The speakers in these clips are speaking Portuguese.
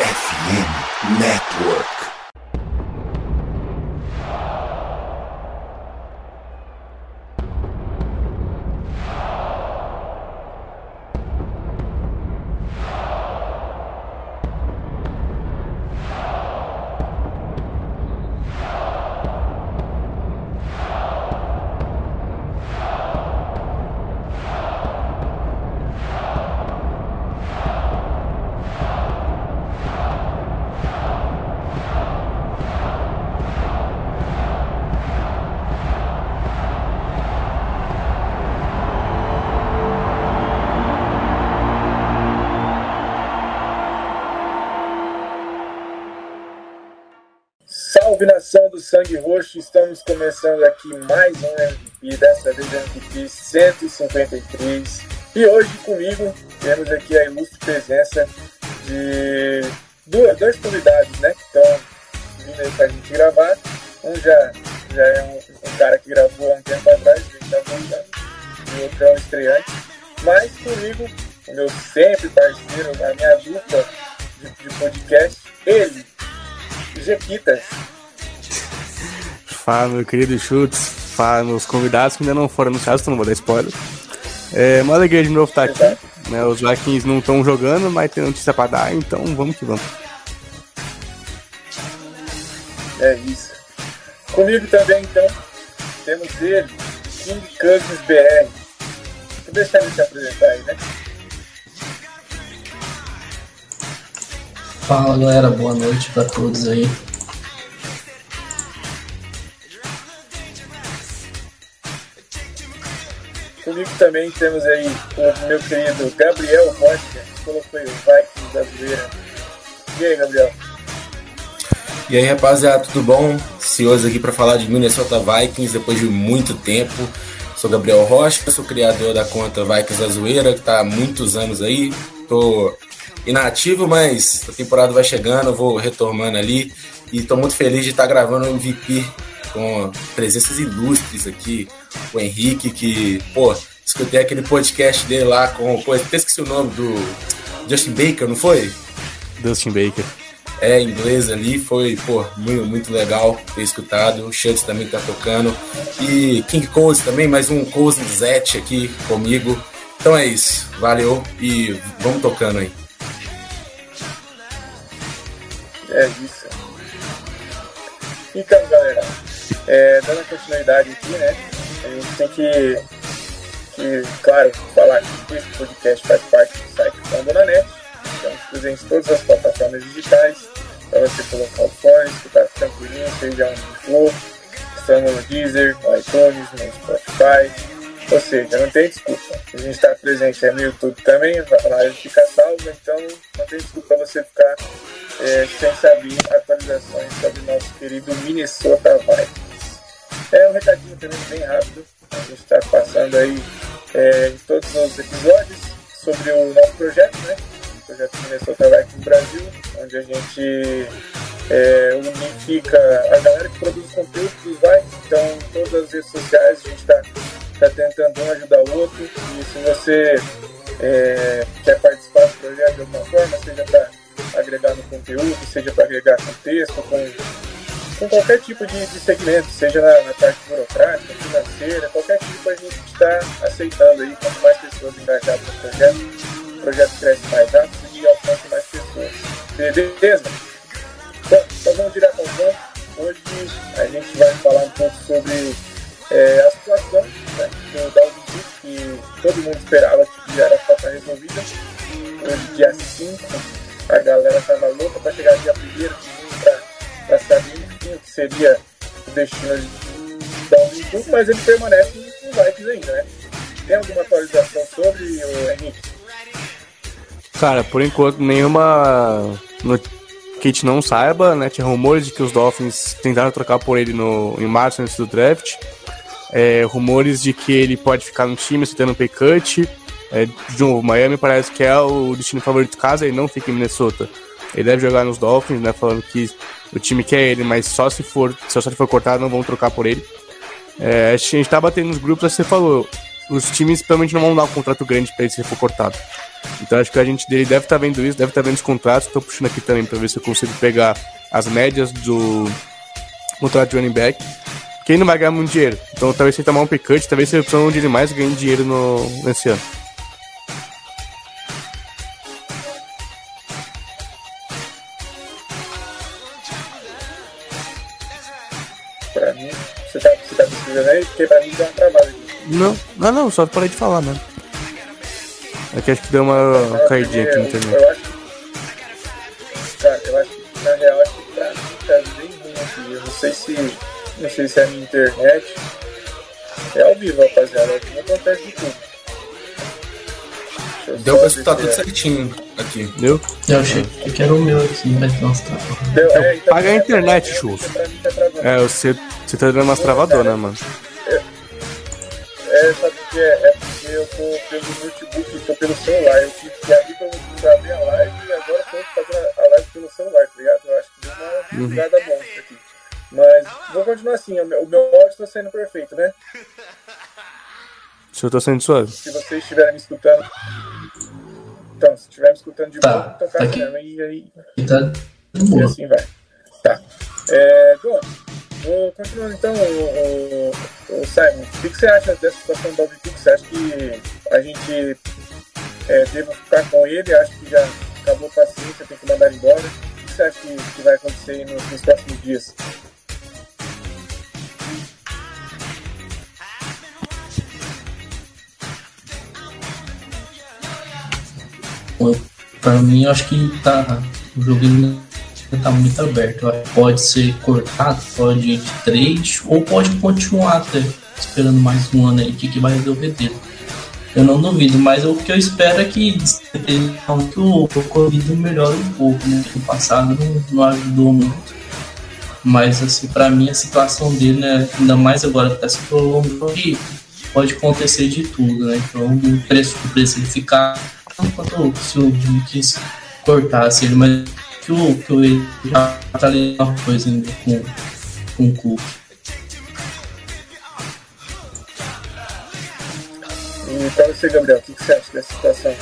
FM Network. Sangue Roxo, estamos começando aqui mais um MVP, dessa vez MVP 153. E hoje comigo temos aqui a ilustre presença de duas, dois convidados, né? Que estão vindo aí pra gente gravar. Um já, já é um, um cara que gravou há um tempo atrás, a gente tá e outro é um estreante. Mas comigo, o meu sempre parceiro, a minha dupla de, de podcast, ele, Jequitas. Fala, meu querido Chutes. Fala, meus convidados que ainda não foram anunciados, então não vou dar spoiler. É uma alegria de novo estar aqui. Né, os Vikings não estão jogando, mas tem notícia para dar, então vamos que vamos. É isso. Comigo também, então, temos ele, King Cousins BR. Vou deixar ele se apresentar aí, né? Fala galera, boa noite para todos aí. Comigo também temos aí o meu querido Gabriel Rocha, que colocou aí o Vikings da zoeira. E aí, Gabriel? E aí, rapaziada, tudo bom? Cioso aqui para falar de Minnesota Vikings depois de muito tempo. Sou Gabriel Rocha, sou criador da conta Vikings da Zoeira, que está há muitos anos aí. Tô inativo, mas a temporada vai chegando, vou retomando ali. E estou muito feliz de estar tá gravando o MVP com presenças ilustres aqui. O Henrique, que, pô, escutei aquele podcast dele lá com. Pô, até esqueci o nome do Justin Baker, não foi? Justin Baker. É, inglês ali, foi, pô, muito, muito legal ter escutado. O Chance também tá tocando. E King Cozy também, mais um Cozy Zet aqui comigo. Então é isso, valeu e vamos tocando aí. É isso. Então, galera, é, dando continuidade aqui, né? A gente tem que, que claro, falar que esse podcast faz parte do site Fambonanet. Estamos presentes em todas as plataformas digitais, para você colocar o fone, escutar tranquilinho, seja onde for. Estamos no Deezer, no iTunes, no Spotify. Ou seja, não tem desculpa. A gente está presente no YouTube também, a live fica salva, então não tem desculpa você ficar é, sem saber atualizações sobre nosso querido Minnesota Vikings. É um recadinho também bem rápido. A gente está passando aí é, em todos os episódios sobre o nosso projeto, né? O projeto Minnesota Vikings Brasil, onde a gente é, unifica a galera que produz conteúdo dos Vikings. Então, todas as redes sociais a gente está tá tentando um ajudar o outro. E se você é, quer participar do projeto de alguma forma, seja para agregar no conteúdo, seja para agregar contexto, com com qualquer tipo de, de segmento, seja na, na, parte burocrática, financeira, qualquer tipo a gente está aceitando aí. Quanto mais pessoas engajadas no projeto, o projeto cresce mais rápido e alcança mais pessoas. Beleza? Bom, então vamos direto ao ponto. Hoje a gente vai falar um pouco sobre é, a situação né, do Dalvin que todo mundo esperava que já era para estar resolvida. Hoje, dia 5, a galera estava louca para chegar dia 1 para saber que seria o destino de Dalvin Cook, mas ele permanece no Vikings ainda, né? Tem alguma atualização sobre o Henrique? Cara, por enquanto, nenhuma que a gente não saiba, né? Tinha rumores de que os Dolphins tentaram trocar por ele no... em março antes do draft. É, rumores de que ele pode ficar no time aceitando um pay cut. É, de novo, Miami parece que é o destino favorito caso ele não fique em Minnesota. Ele deve jogar nos Dolphins, né? Falando que o time quer ele, mas só se for, só se ele for cortado, não vão trocar por ele. É, a gente tá batendo nos grupos, você falou, os times provavelmente não vão dar um contrato grande para ele se ele for cortado. Então acho que a gente dele deve estar tá vendo isso, deve estar tá vendo os contratos. Estou puxando aqui também para ver se eu consigo pegar as médias do contrato de running back. Quem não vai ganhar muito dinheiro. Então talvez se tomar um picut, talvez seja a opção onde ele mais ganhe dinheiro no, nesse ano. Você pesquisando aí? Porque pra mim deu uma travada aqui. Não, não, não, só parei de falar, mano. É que acho que deu uma caidinha aqui no internet. Eu acho que, cara, eu acho que na real, acho que pra mim tá bem ruim aqui. Eu não sei se, não sei se é a minha internet. É ao vivo, rapaziada. Aqui não acontece de tudo. Eu Deu pra escutar tudo é- certinho aqui. Deu? Eu achei que era o meu aqui, mas não está. Deu, é, então, paga a é, internet, é, Chus. Mim tá travando. É, você, você tá dando umas travadoras, mano. É, sabe o que é? É porque eu tô pelo notebook, tô pelo celular. Eu tive que abrir pra, pra abrir a live e agora tô fazendo a live pelo celular, tá ligado? Eu acho que deu uma jogada monstra aqui. Mas vou continuar assim, o meu, o áudio tá saindo perfeito, né? Se eu tô sendo suave. Escutando de Tá, boa, então tá aqui. mesmo, e aí E tá de e assim vai. Tá. É, bom, vou continuando então, o, o, o Simon. O que, que você acha dessa situação do Alvin Cook? Você acha que a gente é, deve ficar com ele? Acho que já acabou a paciência, tem que mandar ele embora. O que você acha que, que vai acontecer aí nos, nos próximos dias? Pra mim, eu acho que tá, o jogo ainda tá muito aberto. Pode ser cortado, pode ir de trade, ou pode continuar até esperando mais um ano aí, o que, que vai resolver dele. Eu não duvido, mas o que eu espero é que, o, o Covid melhore um pouco, né? O passado não, não ajudou muito. Mas, assim, pra mim, a situação dele, né? Ainda mais agora que tá se prolongando, pode acontecer de tudo, né? Então, o preço do preço ele ficar enquanto se o Jimmy cortasse ele, mas que o, que o ele já tá ali uma coisa ainda com, com o Cook. E pra você, Gabriel, o que, que você acha dessa situação?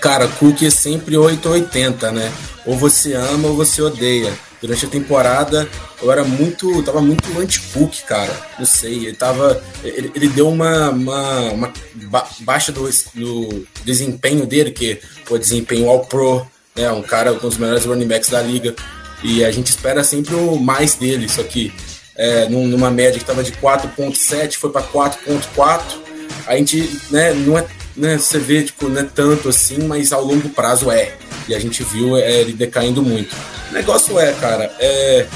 Cara, Cook é sempre 880, né? Ou você ama ou você odeia. Durante a temporada eu era muito. tava muito anti-Cook, cara. Não sei. Ele tava. Ele, ele deu uma, uma, uma ba- baixa do, do desempenho dele, que pô, desempenho all pro, né? Um cara com os melhores running backs da liga. E a gente espera sempre o mais dele, só que é, num- numa média que tava de 4.7, foi para 4.4. A gente, né, não é, né, você vê, tipo, não é tanto assim, mas ao longo prazo é. E a gente viu é, ele decaindo muito. O negócio é, cara, é,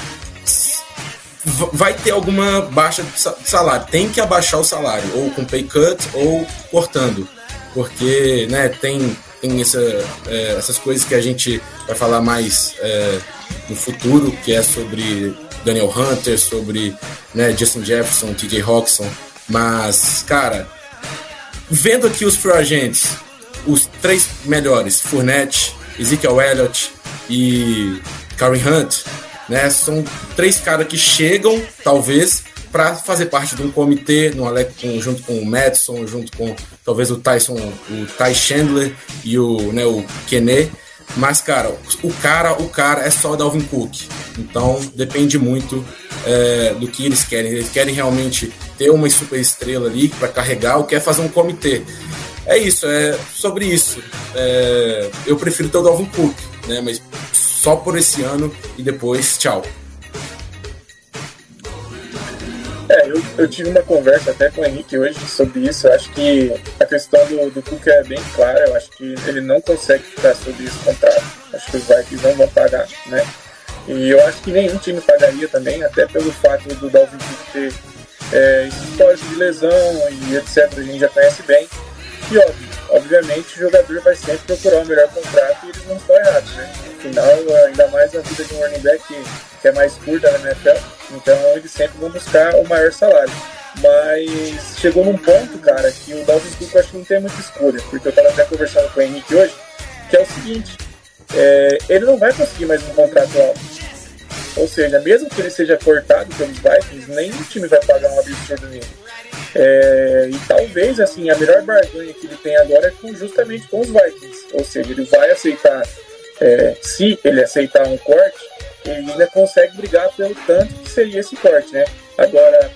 vai ter alguma baixa de sa- de salário. Tem que abaixar o salário, ou com pay cut, ou cortando. Porque, né, tem, tem essa, é, essas coisas que a gente vai falar mais é, no futuro, que é sobre Daniel Hunter, sobre né, Justin Jefferson, TJ Hawkinson. Mas, cara, vendo aqui os free agents, os três melhores, Fournette, Ezekiel Elliott e Karen Hunt, né, são três caras que chegam, talvez, para fazer parte de um comitê, no Alec, junto com o Madison, junto com talvez o Tyson, o Ty Chandler e o, né, o Kene. Mas, cara, o cara, o cara é só o Dalvin Cook. Então depende muito é, do que eles querem. Eles querem realmente ter uma super estrela ali para carregar ou quer fazer um comitê. É isso, é sobre isso. É, eu prefiro ter o Dalvin Cook, né? Mas só por esse ano e depois, tchau. É, eu, eu tive uma conversa até com o Henrique hoje sobre isso. Eu acho que a questão do, do Cook é bem clara. Eu acho que ele não consegue ficar sobre esse contrato. Acho que os Vikings não vão pagar, né? E eu acho que nenhum time pagaria também, até pelo fato do Dalvin Cook ter é, histórico de lesão e etc. A gente já conhece bem. E óbvio, obviamente o jogador vai sempre procurar o melhor contrato e eles não estão errados, né? Afinal, ainda mais a vida de um running back que, é mais curta na NFL, então eles sempre vão buscar o maior salário. Mas chegou num ponto, cara, que o Dalvin Cook acho que não tem muita escolha, porque eu estava até conversando com o Henrique hoje, que é o seguinte, é, ele não vai conseguir mais um contrato alto. Ou seja, mesmo que ele seja cortado pelos Vikings, nenhum time vai pagar um absurdo nele. É, e talvez assim a melhor barganha que ele tem agora é com, justamente com os Vikings, ou seja, ele vai aceitar, é, se ele aceitar um corte, ele ainda consegue brigar pelo tanto que seria esse corte, né? Agora,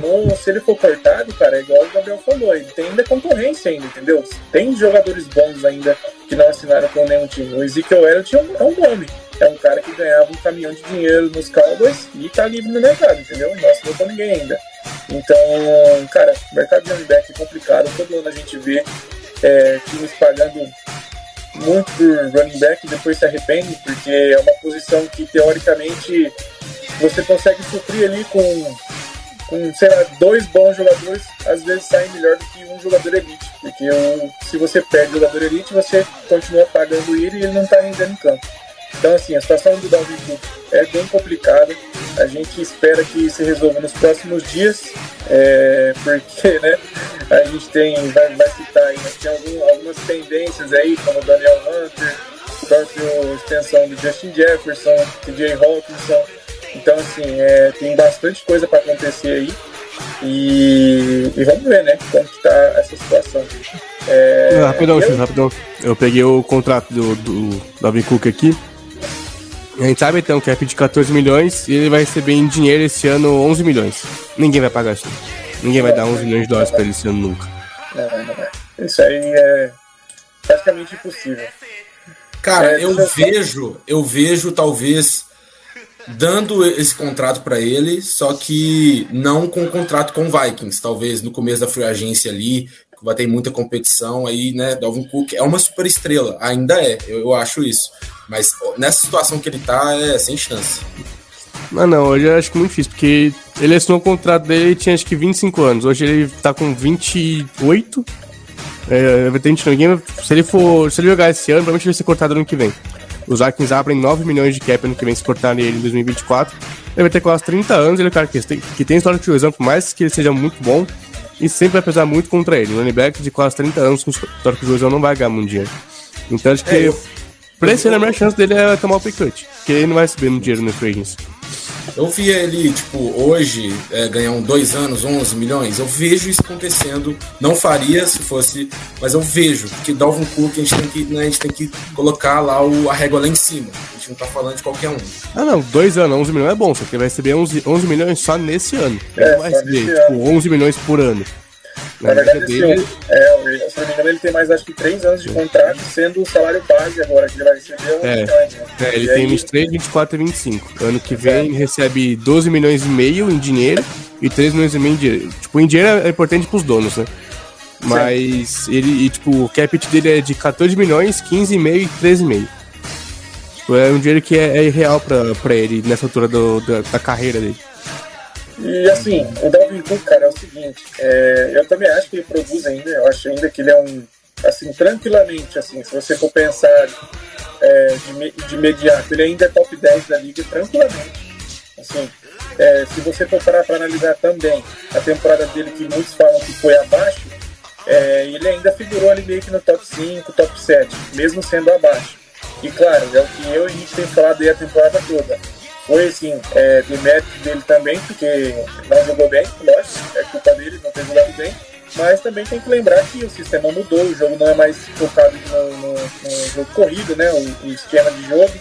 no, se ele for cortado, cara, é igual o Gabriel falou, ele tem ainda concorrência ainda, entendeu? Tem jogadores bons ainda que não assinaram com nenhum time. O Ezekiel Elliott é um, é um nome. É um cara que ganhava um caminhão de dinheiro nos Cowboys e tá livre no mercado, entendeu? Não assinou com ninguém ainda. Então, cara, o mercado de running é complicado. Todo ano a gente vê é, times pagando muito por running back e depois se arrepende, porque é uma posição que teoricamente você consegue suprir ali com com, sei lá, dois bons jogadores, às vezes sai melhor do que um jogador elite. Porque um, se você perde jogador elite, você continua pagando ele e ele não está rendendo em campo. Então, assim, a situação do Cook é bem complicada. A gente espera que se resolva nos próximos dias, é, porque, né, a gente tem, vai, vai citar aí, né, tem algum, algumas tendências aí, como o Daniel Hunter, a própria extensão do Justin Jefferson, TJ Hawkinson, então, assim, é, tem bastante coisa para acontecer aí. E, e, vamos ver, né, como que tá essa situação. É, é, rapidão, eu... rapidão. Eu peguei o contrato do, do Dalvin Cook aqui. A gente sabe então que é pedir 14 milhões e ele vai receber em dinheiro esse ano 11 milhões. Ninguém vai pagar isso. Ninguém vai dar 11 milhões de dólares para ele esse ano nunca. Não. Isso aí é praticamente impossível. Cara, é, eu vejo, eu vejo talvez dando esse contrato para ele, só que não com o contrato com o Vikings, talvez no começo da free agência ali, vai ter muita competição aí, né? Dalvin Cook é uma super estrela, ainda é, eu, eu acho isso. Mas nessa situação que ele tá, é sem chance. Ah, não, hoje eu acho muito difícil, porque ele assinou o contrato dele e tinha acho que 25 anos. Hoje ele tá com 28. É, ninguém, se ele for. Se ele jogar esse ano, provavelmente vai ser cortado no ano que vem. Os Vikings abrem 9 milhões de cap ano que vem se cortarem ele em 2024. Ele vai ter quase 30 anos, ele é um cara que tem, que tem história de lesão, por mais que ele seja muito bom, e sempre vai pesar muito contra ele. Um running back de quase 30 anos com história de lesão não vai ganhar muito dinheiro. Então acho que é, eu, pra esse ano a melhor chance dele é tomar o pick cut, porque ele não vai subir no dinheiro no free eu via ele, tipo, hoje é, ganhar um dois anos, 11 milhões. Eu vejo isso acontecendo. Não faria se fosse, mas eu vejo. Porque Dalvin Cook a gente tem que, né, a gente tem que colocar lá o, a régua lá em cima. A gente não tá falando de qualquer um. Ah, não. Dois anos, 11 milhões é bom. Só que ele vai receber 11, 11 milhões só nesse ano. Ele é, vai receber, tipo, 11 milhões por ano. Na, verdade, dele... é, se não me engano, ele tem mais acho que 3 anos de contrato, sendo o salário base agora que ele vai receber um é, né? é, ele e tem aí... 23, 24 e 25. Ano que vem ele recebe 12 milhões e meio em dinheiro e 3 milhões e meio em dinheiro. Tipo, em dinheiro é importante pros donos, né? Mas Sim. ele, e, tipo, o capit dele é de 14 milhões, 15,5 e 13,5. Tipo, é um dinheiro que é, é irreal pra, pra ele nessa altura do, da, da carreira dele. E assim, o Dalvin Cook, cara, é o seguinte, é, eu também acho que ele produz ainda, eu acho ainda que ele é um, assim, tranquilamente, assim, se você for pensar é, de, de imediato, ele ainda é top 10 da liga, tranquilamente. Assim, é, se você for parar para analisar também a temporada dele, que muitos falam que foi abaixo, é, ele ainda figurou ali meio que no top 5, top 7, mesmo sendo abaixo. E claro, é o que eu e a gente tem falado aí a temporada toda foi assim, é, de mérito dele também, porque não jogou bem, lógico, é culpa dele não ter jogado bem, mas também tem que lembrar que o sistema mudou, o jogo não é mais focado no, no, no jogo corrido, né, o, o, esquema de jogo,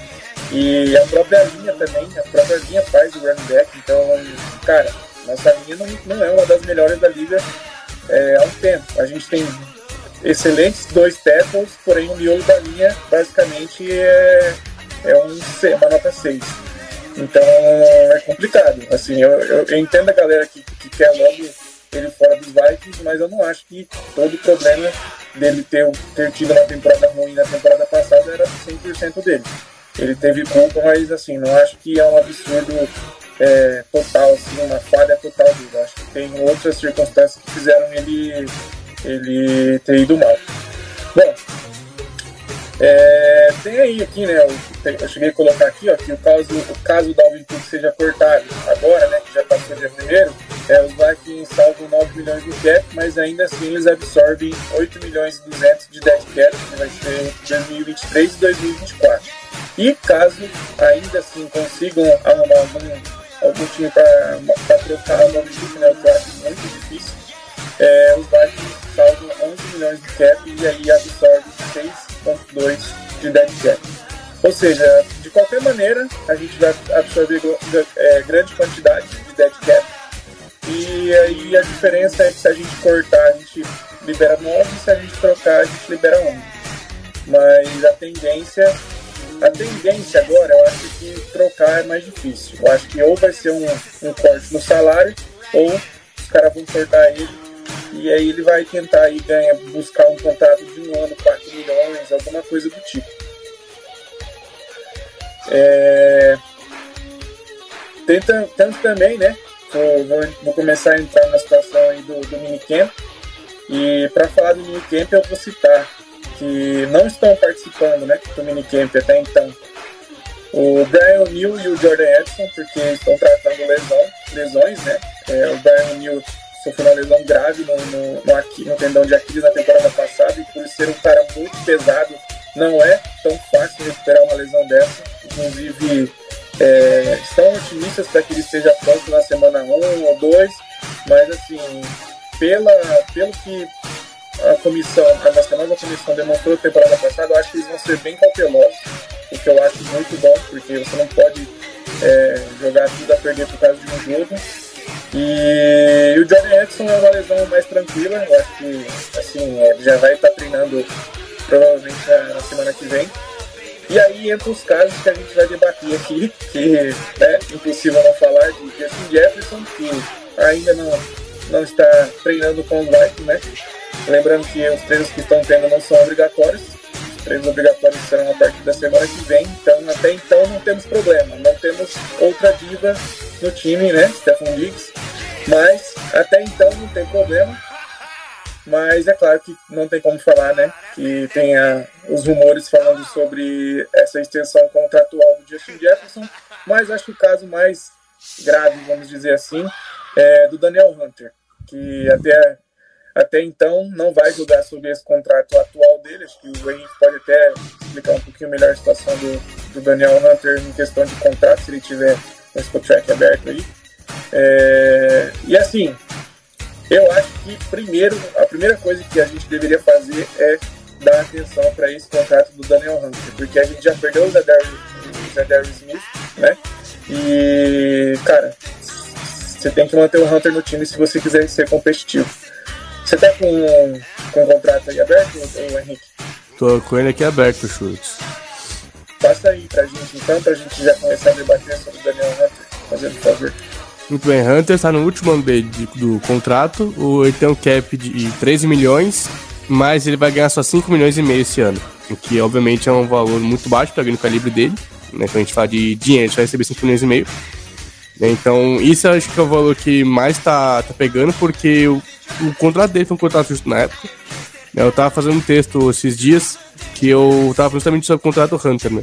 e a própria linha também, a própria linha faz o running back, então, cara, nossa linha não, não é uma das melhores da liga é, há um tempo. A gente tem excelentes dois tackles, porém o miolo da linha basicamente é, é um, uma nota 6. Então é complicado. Assim, eu, eu, eu entendo a galera que, que, quer logo ele fora dos Vikings, mas eu não acho que todo o problema dele ter, ter tido uma temporada ruim na temporada passada era 100% dele. Ele teve culpa, mas assim, não acho que é um absurdo é, total, assim, uma falha total dele. Acho que tem outras circunstâncias que fizeram ele, ele ter ido mal. Bom, é, tem aí aqui, né? Eu, eu, cheguei a colocar aqui, ó, que o caso, o caso do Alvin Cook seja cortado agora, né? Que já passou dia primeiro, é, os Vikings salvam 9 milhões de cap, mas ainda assim eles absorvem 8 milhões e 200 de dead cap, que vai ser 2023 e 2024. E caso ainda assim consigam arrumar algum, algum time para trocar o Alvin Cook, né? Eu acho muito difícil é, os Vikings salvam 11 milhões de cap e aí absorve seja, de qualquer maneira, a gente vai absorver é, grande quantidade de dead cap. E aí a diferença é que se a gente cortar, a gente libera 9, se a gente trocar, a gente libera 11. Mas a tendência, a tendência agora, eu acho que trocar é mais difícil. Eu acho que ou vai ser um, um corte no salário, ou os caras vão cortar ele e aí ele vai tentar aí ganhar, buscar um contrato também, né? Vou, vou, vou, começar a entrar na situação aí do, do minicamp. E para falar do minicamp eu vou citar que não estão participando né, do minicamp até então. O Brian O'Neill e o Jordan Edson, porque estão tratando lesão, lesões, né? É, o Brian O'Neill sofreu uma lesão grave no, no, no, no tendão de Aquiles na temporada passada e por ser um cara muito pesado, demonstrou na temporada passada, eu acho que eles vão ser bem cautelosos, o que eu acho muito bom, porque você não pode é, jogar tudo a perder por causa de um jogo. E, o Johnny Edson é uma lesão mais tranquila, eu acho que assim, ele já vai estar treinando provavelmente na semana que vem. E aí entra os casos que a gente vai debater aqui, que é impossível não falar de Justin Jefferson, que ainda não, não está treinando com os Vikings, né? Lembrando que os treinos que estão tendo não são obrigatórios, os treinos obrigatórios serão a partir da semana que vem, então até então não temos problema, não temos outra diva no time, né? Stephen Diggs, mas até então não tem problema. Mas é claro que não tem como falar, né? Que tenha os rumores falando sobre essa extensão contratual do Justin Jefferson. Mas acho que o caso mais grave, vamos dizer assim, é do Daniel Hunter, que até, até então não vai jogar sobre esse contrato atual dele. Acho que o Henrique pode até explicar um pouquinho melhor a situação do, do Daniel Hunter em questão de contrato, se ele tiver esse contrato aberto aí. É, e assim, eu acho que primeiro, a primeira coisa que a gente deveria fazer é dar atenção para esse contrato do Daniel Hunter, porque a gente já perdeu o Zadarius Smith, né? E, cara, você tem que manter o Hunter no time se você quiser ser competitivo. Você tá com, com o contrato aí aberto, ou, Henrique? Tô com ele aqui aberto, Chutes. Passa aí pra gente então, pra gente já começar a debater sobre o Daniel Hunter, fazendo favor. Muito bem, Hunter está no último ano do contrato, ele tem um cap de 13 milhões, mas ele vai ganhar só 5 milhões e meio esse ano, o que obviamente é um valor muito baixo para o calibre dele, né? Quando a gente fala de dinheiro, ele vai receber 5 milhões e meio. Então, isso acho que é o valor que mais tá, tá pegando, porque o, o contrato dele foi um contrato justo na época. Eu tava fazendo um texto esses dias que eu tava justamente sobre o contrato Hunter, né?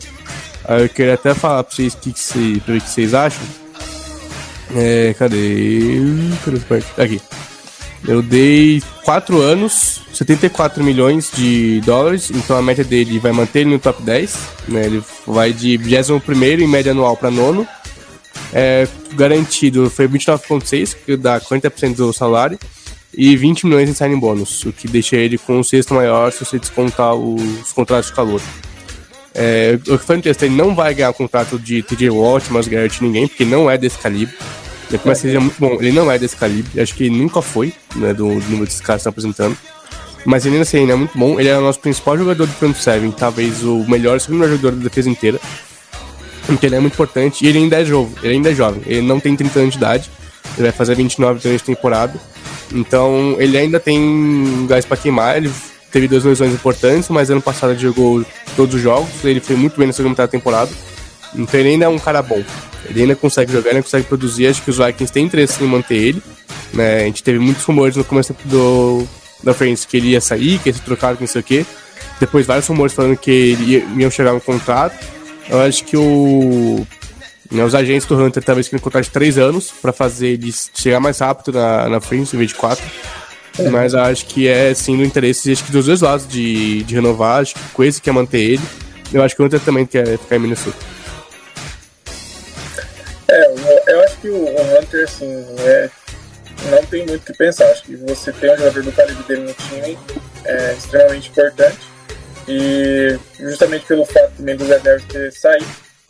Aí eu queria até falar pra vocês o que, que, que vocês acham. É, cadê? Aqui. Eu dei 4 anos, 74 milhões de dólares, então a média dele vai manter ele no top 10. Né? Ele vai de 21 em média anual para nono. É, garantido foi 29,6, que dá 40% do salário, e 20 milhões em signing bônus, o que deixa ele com o sexto maior se você descontar os contratos de calor. É, o que foi ele não vai ganhar o contrato de TJ Watt, mas Garrett ninguém, porque não é desse calibre. Ele que seja muito bom, ele não é desse calibre, acho que ele nunca foi, né, do, número desses caras que estão apresentando. Mas ele ainda assim, ele é muito bom, ele é o nosso principal jogador do front seven, talvez o melhor, segundo jogador da defesa inteira. Porque ele é muito importante e ele ainda é jovem, ele ainda é jovem, ele não tem 30 anos de idade, ele vai fazer 29 durante a temporada. Então ele ainda tem gás para queimar, ele teve duas lesões importantes, mas ano passado ele jogou todos os jogos, ele foi muito bem na segunda metade da temporada. Então ele ainda é um cara bom. Ele ainda consegue jogar, ainda consegue produzir. Acho que os Vikings têm interesse em manter ele. Né? A gente teve muitos rumores no começo do, da frente que ele ia sair, que ia ser trocado, que não sei o quê. Depois vários rumores falando que ele ia, iam chegar no contrato. Eu acho que o, né, os agentes do Hunter talvez queriam um contrato de 3 anos para fazer ele chegar mais rápido na, na frente, em vez de 4. É. Mas acho que é sim do interesse, acho que dos dois lados de, de renovar, acho que o Quase quer manter ele. Eu acho que o Hunter também quer ficar em Minnesota. É, eu, eu acho que o, Hunter, assim, é, não tem muito o que pensar. Acho que você ter um jogador do calibre dele no time é extremamente importante. E justamente pelo fato também do Zé ter saído,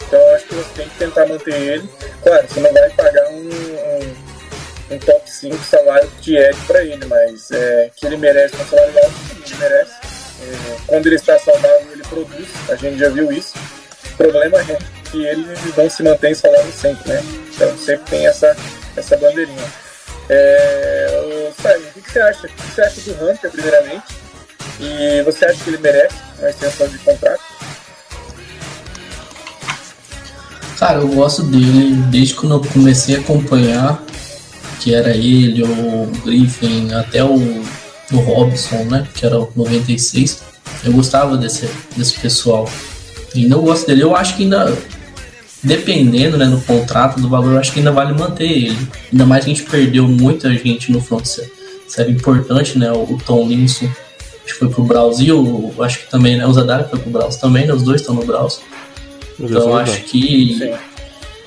então acho que você tem que tentar manter ele. Claro, você não vai pagar um, um, um top 5 salário Ed para ele, mas é, que ele merece um salário alto, ele merece. É, quando ele está saudável, ele produz, a gente já viu isso. O problema é que ele não se mantém saudável sempre, né? Então sempre tem essa, essa bandeirinha. É, Simon, o que, você acha? O que você acha do Hunter, primeiramente? E você acha que ele merece uma extensão de contrato? Cara, eu gosto dele desde quando eu comecei a acompanhar, que era ele, o Griffin, até o, o Robson, né? Que era o 96. Eu gostava desse, desse pessoal. E eu gosto dele. Eu acho que ainda dependendo né, do contrato, do valor, acho que ainda vale manter ele. Ainda mais que a gente perdeu muita gente no front serve importante, né? O, Tom Linson acho que foi pro Brasil, acho que também, né? O Zadar foi pro Brasil também, né? Os dois estão no Brasil. Então acho que Sim.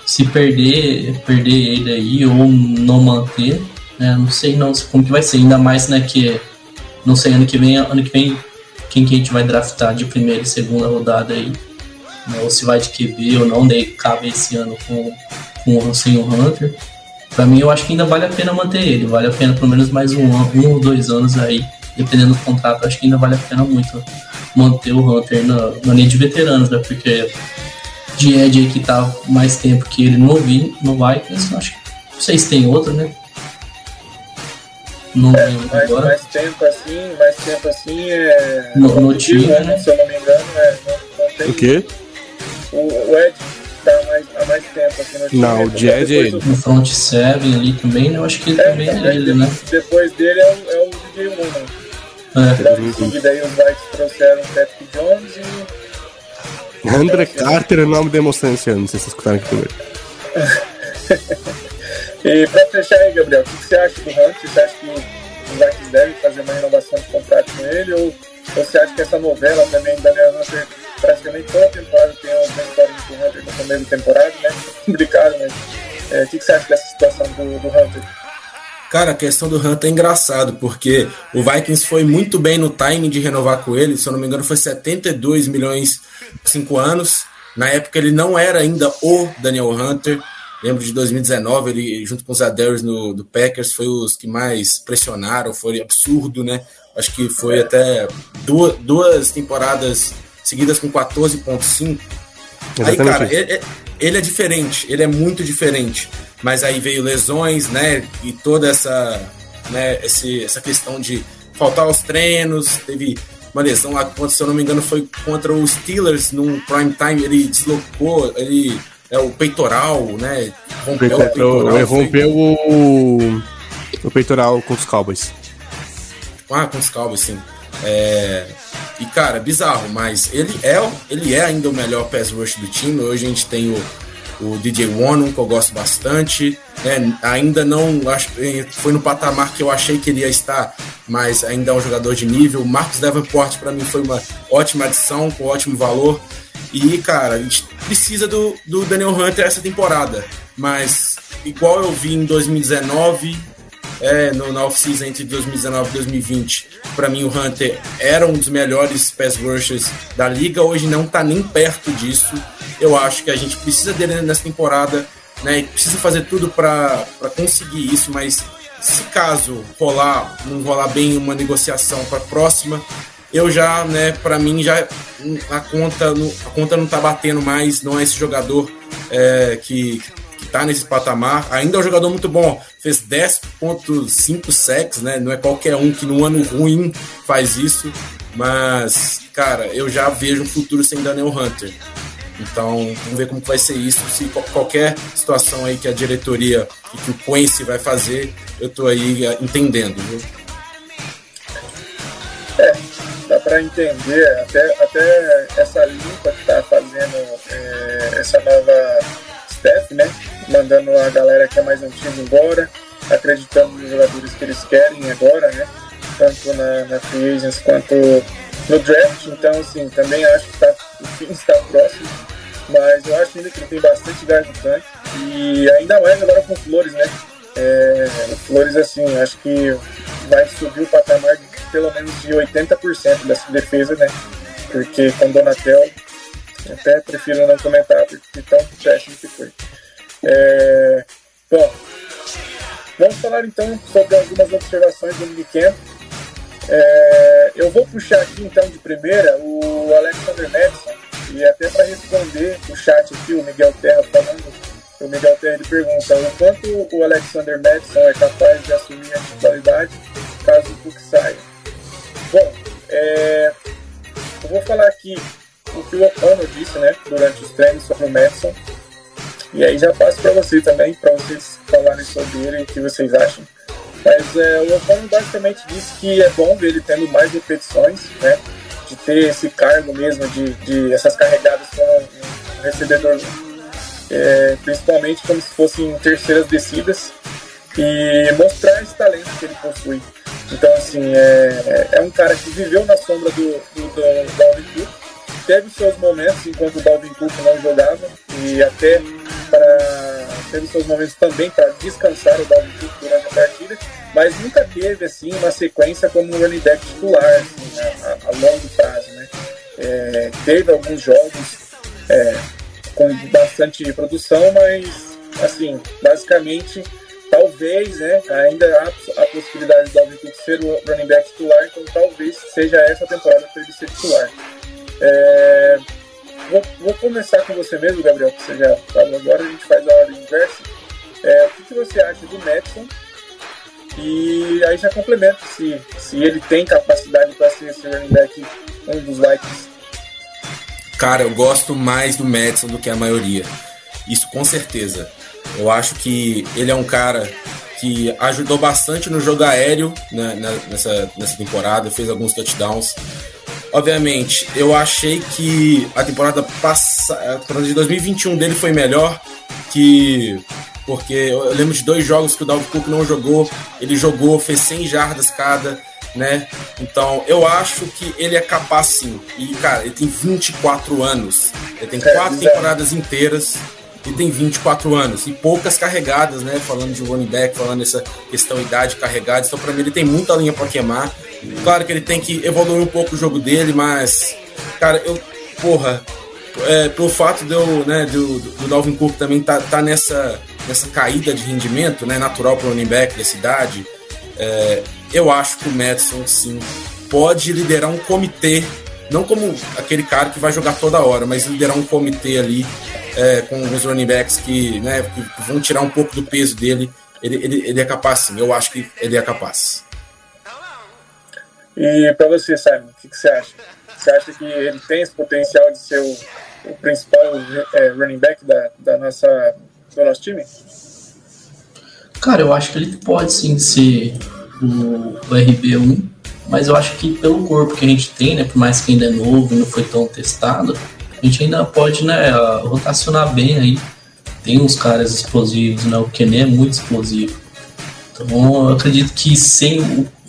se perder, perder ele aí ou não manter, né? Não sei não como que vai ser, ainda mais né que não sei ano que vem, ano que vem quem que a gente vai draftar de primeira e segunda rodada aí né, ou se vai de QB ou não, daí cabe esse ano com, com sem o Hunter. Pra mim, eu acho que ainda vale a pena manter ele, vale a pena pelo menos mais um, um ou dois anos aí, dependendo do contrato, acho que ainda vale a pena muito manter o Hunter na, na linha de veteranos, né? Porque de Ed aí que tá mais tempo que ele no, vi, no Vikings, acho que não sei se tem outro, né? Não é, mais, agora. mais tempo assim, mais tempo assim é. No, no time, né? Se eu não me engano, é, não, não tem. O quê? o, o Ed tá mais, há mais tempo aqui no time. Não, o Ed é ele. No front 7 ali também, eu acho que ele é, também é ele, né? Depois dele é o, é o DJ Moon. É. Então, em seguida aí os Vikings trouxeram o Patrick Jones e... André Carter é o nome demonstrando, não sei se vocês escutaram aqui primeiro. e pra fechar aí, Gabriel, o que você acha do Hunt? Você acha que os Vikings devem fazer uma renovação de contrato com ele? Ou você acha que essa novela também, Daniel Hunter, praticamente toda temporada tem uma história com o Hunter no começo da temporada, né? Complicado, mas é, o que, que você acha dessa situação do, do Hunter? Cara, a questão do Hunter é engraçado, porque o Vikings foi muito bem no timing de renovar com ele, se eu não me engano foi 72 milhões 5 anos. Na época ele não era ainda o Daniel Hunter. Lembro de 2019, ele junto com os Adairs no do Packers foi os que mais pressionaram, foi absurdo, né? Acho que foi até duas, duas temporadas seguidas com 14,5. Aí, cara, ele, ele, é diferente, ele é muito diferente. Mas aí veio lesões, né? E toda essa, né, esse, essa questão de faltar aos treinos. Teve uma lesão lá, se eu não me engano, foi contra os Steelers num prime time. Ele deslocou, ele é o peitoral, né? Rompeu o peitoral. Rompeu o, o peitoral com os Cowboys. Ah, com os Cowboys, sim. É, e cara, bizarro, mas ele é, ele é ainda o melhor pass rush do time. Hoje a gente tem o, o DJ Wonum, que eu gosto bastante. Né? Ainda não acho, foi no patamar que eu achei que ele ia estar, mas ainda é um jogador de nível. O Marcos Davenport, para mim, foi uma ótima adição, com ótimo valor. E, cara, a gente precisa do, do Daniel Hunter essa temporada. Mas, igual eu vi em 2019, é, no, na off-season entre 2019 e 2020, para mim o Hunter era um dos melhores pass rushers da liga, hoje não tá nem perto disso. Eu acho que a gente precisa dele nessa temporada, né? Precisa fazer tudo para conseguir isso, mas se caso rolar, não rolar bem uma negociação para próxima, eu já, né, para mim já a conta, a conta não tá batendo mais, não é esse jogador é, que tá nesse patamar. Ainda é um jogador muito bom. Fez 10.5 sacks, né? Não é qualquer um que no ano ruim faz isso. Mas, cara, eu já vejo um futuro sem Daniel Hunter. Então, vamos ver como vai ser isso. Se qualquer situação aí que a diretoria e que o Quincy vai fazer, eu tô aí eh, entendendo, viu? É, dá para entender até, até essa limpa que tá fazendo é, essa nova né? mandando a galera que é mais antiga embora, acreditando nos jogadores que eles querem agora, né? Tanto na, na Free Agents quanto no draft. Então, assim, também acho que tá, o fim está próximo. Mas eu acho ainda que ele tem bastante gás no tanque. E ainda mais agora com Flores, né? É, Flores, assim, acho que vai subir o patamar de pelo menos de 80% dessa defesa, né? Porque com Donatel, até prefiro não comentar, porque tão péssimo que foi. É, bom, vamos falar então sobre algumas observações do minicamp. É, eu vou puxar aqui então de primeira o Alexander Madison, e até para responder o chat aqui, o Miguel Terra falando, o Miguel Terra pergunta o quanto o Alexander Madison é capaz de assumir a titularidade caso o Cook saia. Bom, é, eu vou falar aqui o que o O'Connor disse né, durante os treinos sobre o Madison. E aí já passo para você também, para vocês falarem sobre ele e o que vocês acham. Mas é, o O'Connor basicamente disse que é bom ver ele tendo mais repetições, né? De ter esse cargo mesmo, de, de essas carregadas com um recebedor, é, principalmente como se fossem terceiras descidas, e mostrar esse talento que ele possui. Então, assim, é, é um cara que viveu na sombra do, do, do Cook, teve seus momentos enquanto o Dalvin Cook não jogava, e até para teve seus momentos também para descansar o Dalvin Cook durante a partida, mas nunca teve assim uma sequência como um running back titular assim, a, a, longo prazo, né? É, teve alguns jogos é, com bastante produção, mas assim, basicamente talvez, né, ainda há a possibilidade do Dalvin Cook ser o running back titular, então talvez seja essa temporada para ele ser titular. É, vou, vou, começar com você mesmo, Gabriel, que você já falou agora, a gente faz a ordem inversa. É, o que, que, você acha do Madison? E aí já complementa se, se ele tem capacidade para ser esse running back, um dos Vikings. Cara, eu gosto mais do Madison do que a maioria. Isso com certeza. Eu acho que ele é um cara que ajudou bastante no jogo aéreo né, nessa, nessa temporada, fez alguns touchdowns. Obviamente, eu achei que a temporada passada, a temporada de 2021 dele foi melhor que porque eu lembro de dois jogos que o Dalvin Cook não jogou, ele jogou, fez 100 jardas cada, né? Então, eu acho que ele é capaz sim. E cara, ele tem 24 anos. Ele tem é, quatro temporadas inteiras e tem 24 anos e poucas carregadas, né? Falando de running back, falando essa questão idade carregada. Então, para mim, ele tem muita linha para queimar. Claro que ele tem que evoluir um pouco o jogo dele, mas, cara, eu, porra, é, pelo fato de eu, né, do, do Dalvin Cook também tá, tá nessa, nessa caída de rendimento, né, natural para running back dessa idade, é, eu acho que o Madison, sim, pode liderar um comitê não como aquele cara que vai jogar toda hora, mas liderar um comitê ali é, com os running backs que, né, que vão tirar um pouco do peso dele. Ele, ele, ele é capaz, sim. Eu acho que ele é capaz. E para você, Simon, o que, que, você acha? Você acha que ele tem esse potencial de ser o, o principal é, running back da, da nossa, do nosso time? Cara, eu acho que ele pode sim ser o, o RB1 mas eu acho que pelo corpo que a gente tem, né, por mais que ainda é novo e não foi tão testado, a gente ainda pode, né, rotacionar bem aí. Tem uns caras explosivos, né, o Kené é muito explosivo. Então eu acredito que sem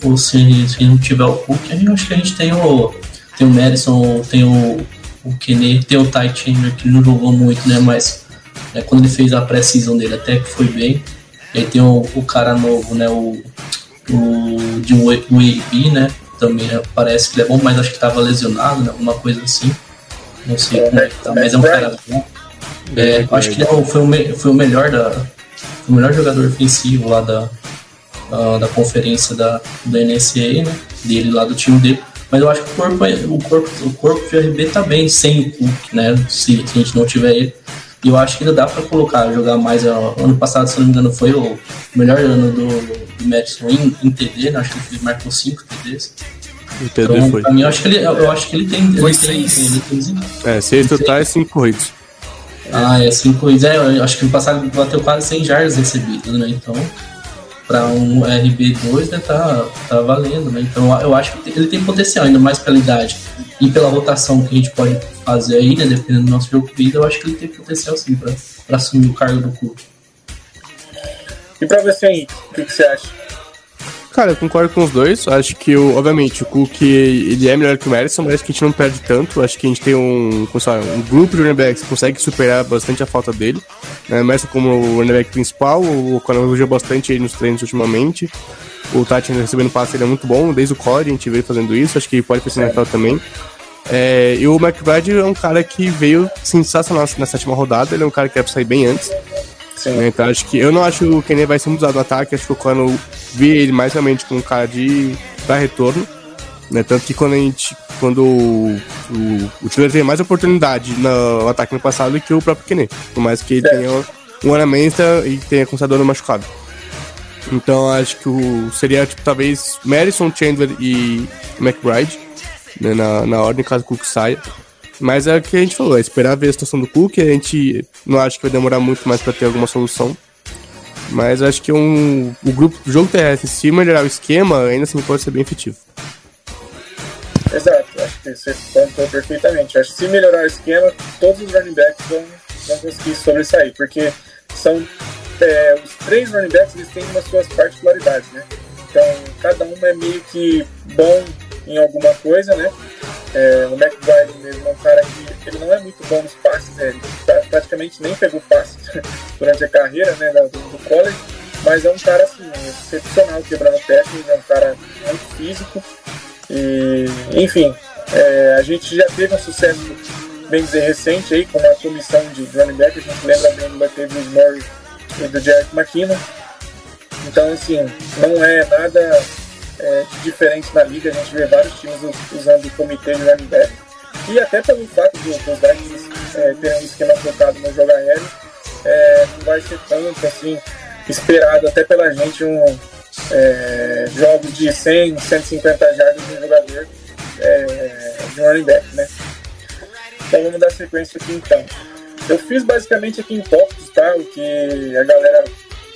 o, se, se não tiver o Cook, eu acho que a gente tem o tem o Madison, tem o, o Kené, tem o Ty Chandler que não jogou muito, né, mas né, quando ele fez a pré-season dele até que foi bem. E aí tem o, o cara novo, né, o o de um AB, né? Também né, parece que ele é bom, mas acho que estava lesionado, né? Alguma coisa assim. Não sei como é que tá, mas é um cara bom. É, acho que ele foi o, foi o melhor da. o melhor jogador ofensivo lá da, da, da conferência da, da NSA, né? Dele lá do time dele. Mas eu acho que o corpo, o corpo, o corpo de RB tá bem sem o Cook, né? Se, se a gente não tiver ele. E eu acho que ainda dá para colocar, jogar mais. Ano passado, se não me engano, foi o melhor ano do, do Madison em, em TD, né? Acho que ele marcou 5 TDs. O TD então, foi. Pra mim, eu acho que ele, eu acho que ele tem. Foi 6. É, 6 totais e 5 corridos. Ah, é 5 corridos. É, eu acho que no passado bateu quase 100 jardas recebidos, né? Então, para um RB2, né, tá, tá valendo, né? Então, eu acho que ele tem potencial, ainda mais pela idade e pela rotação que a gente pode fazer aí, né, dependendo do nosso jogo vida, eu acho que ele tem potencial sim para assumir o cargo do clube. E para você, Henrique, o que, que, você acha? Cara, eu concordo com os dois. Acho que, o, obviamente, o Cook ele é melhor que o Madison, mas acho que a gente não perde tanto. Acho que a gente tem um, sabe, um grupo de running backs que consegue superar bastante a falta dele. Né? Como o running back principal, o Conor elogiou bastante nos treinos ultimamente. O Tati recebendo passe ele é muito bom, desde o Core a gente veio fazendo isso. Acho que pode fazer na também. É, e o McBride é um cara que veio sensacional na sétima rodada. Ele é um cara que quer sair bem antes. Sim. Então acho que eu não acho que o Kenny vai ser muito usado no ataque, acho que quando vi ele mais realmente como um cara de dar retorno. Né? Tanto que quando a gente. Quando o, o, o Tiller teve mais oportunidade no ataque no passado do que o próprio Kenny. Por mais que ele é. tenha um ornamento e tenha considerado machucado. Então acho que o, seria tipo, talvez Madison, Chandler e McBride, né, na, na ordem caso o Cook saia. Mas é o que a gente falou, é esperar ver a situação do Cook, a gente não acha que vai demorar muito mais para ter alguma solução. Mas acho que um, o grupo do jogo terrestre, se melhorar o esquema, ainda assim pode ser bem efetivo. Exato, acho que você contou perfeitamente. Acho que se melhorar o esquema, todos os running backs vão, vão conseguir sobressair, porque são é, os três running backs eles têm umas suas particularidades, né? Então cada um é meio que bom em alguma coisa, né? É, o McBride mesmo é um cara que ele não é muito bom nos passes, né? ele praticamente nem pegou passe durante a carreira né, do, do college, mas é um cara assim, excepcional quebrando técnicas, é um cara muito físico. E, enfim, é, a gente já teve um sucesso, bem dizer, recente aí com a comissão de running back, a gente lembra bem do Latavius Murray e do Jared McKinnon. Então, assim, não é nada é, diferente na liga, a gente vê vários times usando o comitê de running back. E até pelo fato dos do Vikings é, terem um esquema focado no jogo aéreo, é, não vai ser tanto assim esperado até pela gente um é, jogo de 100, 150 jardas de um jogador é, de running back, né? Então vamos dar sequência aqui então. Eu fiz basicamente aqui em tópicos, tá? O que a galera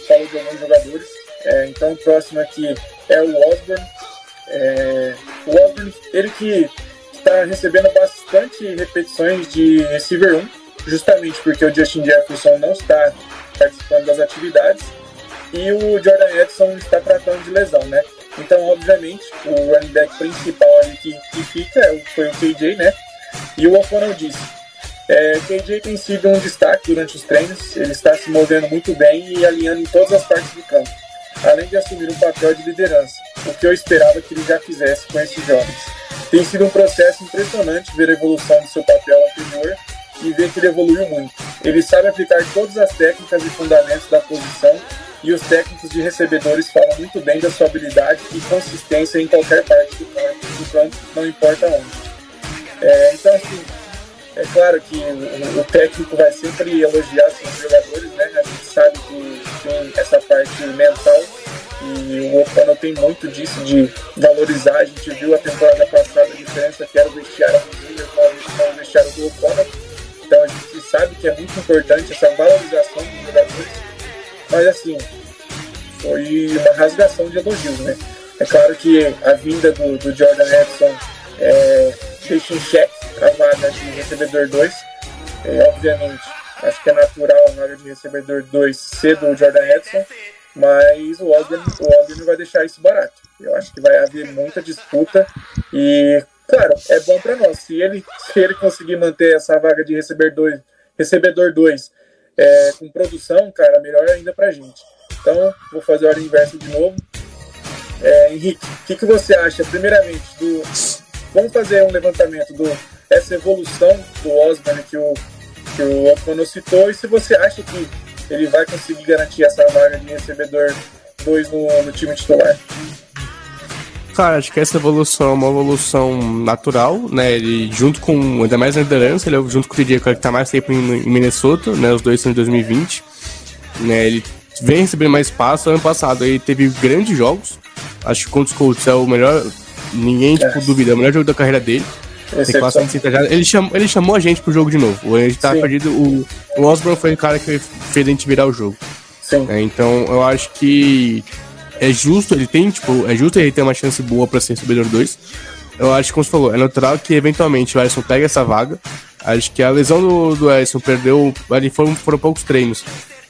falou de alguns jogadores. É, então o próximo aqui é o Osborne. É, o Osborne, ele que está recebendo bastante repetições de receiver 1, justamente porque o Justin Jefferson não está participando das atividades e o Jordan Edson está tratando de lesão, né? Então, obviamente, o running back principal ali que, que fica é foi o KJ, né? E o O'Connell disse, é, KJ tem sido um destaque durante os treinos, ele está se movendo muito bem e alinhando em todas as partes do campo além de assumir um papel de liderança, o que eu esperava que ele já fizesse com esses jovens. Tem sido um processo impressionante ver a evolução do seu papel anterior e ver que ele evoluiu muito. Ele sabe aplicar todas as técnicas e fundamentos da posição e os técnicos de recebedores falam muito bem da sua habilidade e consistência em qualquer parte do campo, não importa onde. É, então, assim, é claro que o, técnico vai sempre elogiar seus jogadores, né? A gente sabe que tem essa parte mental e o O'Connell tem muito disso de valorizar. A gente viu a temporada passada a diferença que era o vestiário Júnior com o vestiário do O'Connell. Então a gente sabe que é muito importante essa valorização dos jogadores. Mas assim, foi uma rasgação de elogios, né? É claro que a vinda do, do Jordan Edson é, deixa em xeque a vaga de recebedor 2. É, obviamente, acho que é natural a vaga de recebedor 2 ser do Jordan Edson, mas o Ogden, o não vai deixar isso barato. Eu acho que vai haver muita disputa e, claro, é bom para nós. Se ele, se ele conseguir manter essa vaga de recebedor 2 recebedor 2 é, com produção, cara, melhor ainda pra gente. Então, vou fazer a hora inversa de novo. É, Henrique, o que, que você acha, primeiramente, do. Vamos fazer um levantamento do essa evolução do Osborne que o, que o Opono citou e se você acha que ele vai conseguir garantir essa vaga de recebedor 2 no, no time titular. Cara, acho que essa evolução é uma evolução natural, né? Ele junto com, ainda mais na liderança, ele é junto com o DJ, que tá mais tempo em, em Minnesota, né? Os dois são de 2020. Né? Ele vem recebendo mais espaço. Ano passado ele teve grandes jogos. Acho que contra os Colts é o melhor. Ninguém, tipo, é. duvida, é o melhor jogo da carreira dele. Ele chamou, ele chamou a gente pro jogo de novo. A gente tava perdido. O, o Osborne foi o cara que fez a gente virar o jogo. Sim. É, então eu acho que é justo, ele tem, tipo, é justo ele ter uma chance boa pra ser recebedor 2. Eu acho que, como você falou, é natural que eventualmente o Alisson pegue essa vaga. Acho que a lesão do, do Alisson perdeu. Ali foram, foram poucos treinos.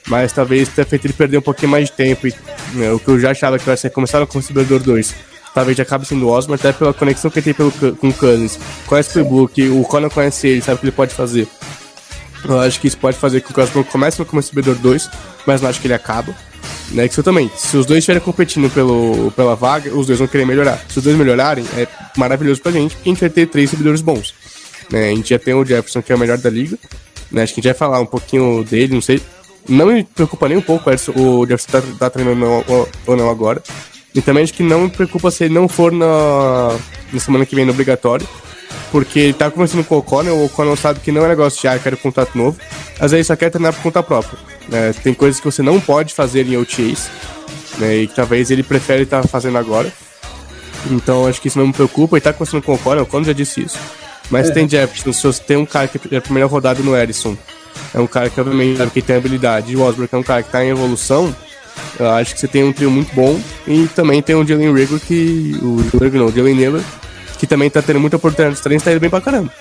mas talvez tenha feito ele perder um pouquinho mais de tempo. E, né, o que eu já achava que vai ser começar com o Recebedor 2, talvez acabe sendo o Osborne, até pela conexão que ele tem pelo, com o Cousins. Conhece o playbook, o Conan conhece ele, sabe o que ele pode fazer. Eu acho que isso pode fazer com que o Osborne comece como Recebedor 2, mas não acho que ele acaba. Né, que também, se os dois estiverem competindo pelo, pela vaga, os dois vão querer melhorar. Se os dois melhorarem, é maravilhoso pra gente, porque a gente vai ter três servidores bons. Né, a gente já tem o Jefferson, que é o melhor da liga. Né, acho que a gente vai falar um pouquinho dele, não sei. Não me preocupa nem um pouco o Jefferson tá, tá treinando ou não agora. E também acho que não me preocupa se ele não for na, na semana que vem no obrigatório. Porque ele tá conversando com o O'Connell, o O'Connell sabe que não é negócio de, ah, quero contato novo. Às vezes só quer treinar por conta própria. Né? Tem coisas que você não pode fazer em OTAs, né? E que talvez ele prefere estar tá fazendo agora. Então acho que isso não me preocupa. E tá conversando com o O'Connell, o O'Connell já disse isso. Mas é. tem Jefferson, se você tem um cara que é a primeira rodada no Edison, é um cara que obviamente sabe que tem habilidade, e o Osborne é um cara que tá em evolução, eu acho que você tem um trio muito bon. E também tem o Jalen Rigor, que. O Rigor não, o Jalen Naylor, que também tá tendo muita oportunidade de treinos, tá indo bem pra caramba.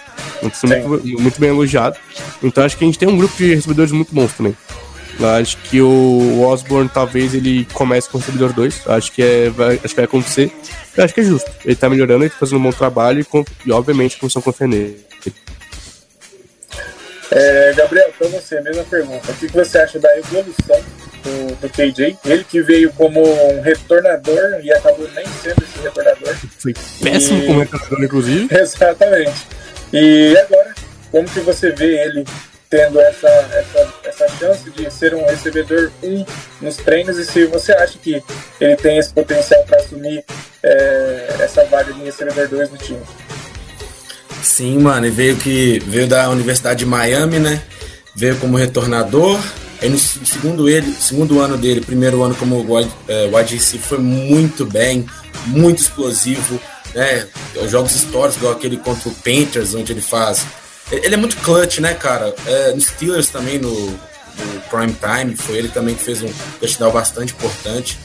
Muito, muito, bem elogiado. Então acho que a gente tem um grupo de recebedores muito bons também. Eu acho que o Osborne talvez ele comece com o recebedor 2. Acho que é, vai, acho que vai acontecer. Eu acho que é justo. Ele tá melhorando, ele tá fazendo um bom trabalho e, com, e obviamente a comissão confia nele. É, Gabriel, para você, mesma pergunta. O que você acha da evolução do, do KJ? Ele que veio como um retornador e acabou nem sendo esse retornador. Foi péssimo e... como retornador, inclusive. Exatamente. E agora, como que você vê ele tendo essa, essa, essa chance de ser um recebedor 1 um nos treinos e se você acha que ele tem esse potencial para assumir é, essa vaga de recebedor 2 no time? Sim, mano, e veio que veio da Universidade de Miami, né? Veio como retornador. Aí no segundo ele, segundo ano dele, primeiro ano como wide, é, receiver, foi muito bem, muito explosivo, né? Jogos históricos, igual aquele contra o Panthers, onde ele faz. Ele é muito clutch, né, cara? É, no Steelers também, no, no Prime Time, foi ele também que fez um touchdown bastante importante.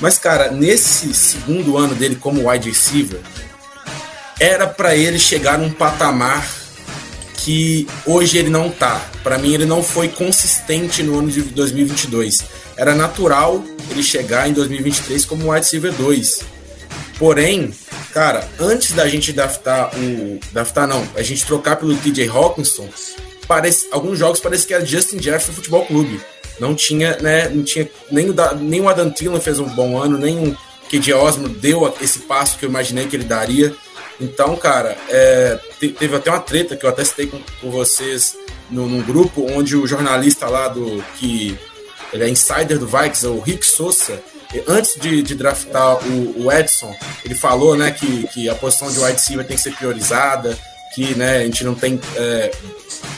Mas, cara, nesse segundo ano dele como wide receiver, era para ele chegar num patamar que hoje ele não tá. Para mim ele não foi consistente no ano de 2022. Era natural ele chegar em 2023 como wide receiver 2. Porém, cara, antes da gente draftar o draftar não, a gente trocar pelo TJ Hawkinson, parece alguns jogos parece que era Justin Jefferson Futebol Clube. Não tinha, né, não tinha nem o, nem o Adam Thielen fez um bom ano, nem o KJ Osmo deu esse passo que eu imaginei que ele daria. Então, cara, é, teve até uma treta que eu até citei com, com vocês no, num grupo, onde o jornalista lá do que ele é insider do Vikings, o Rick Souza, antes de, de draftar o, o, Edson, ele falou né, que, que a posição de wide receiver tem que ser priorizada, que né, a gente não tem é,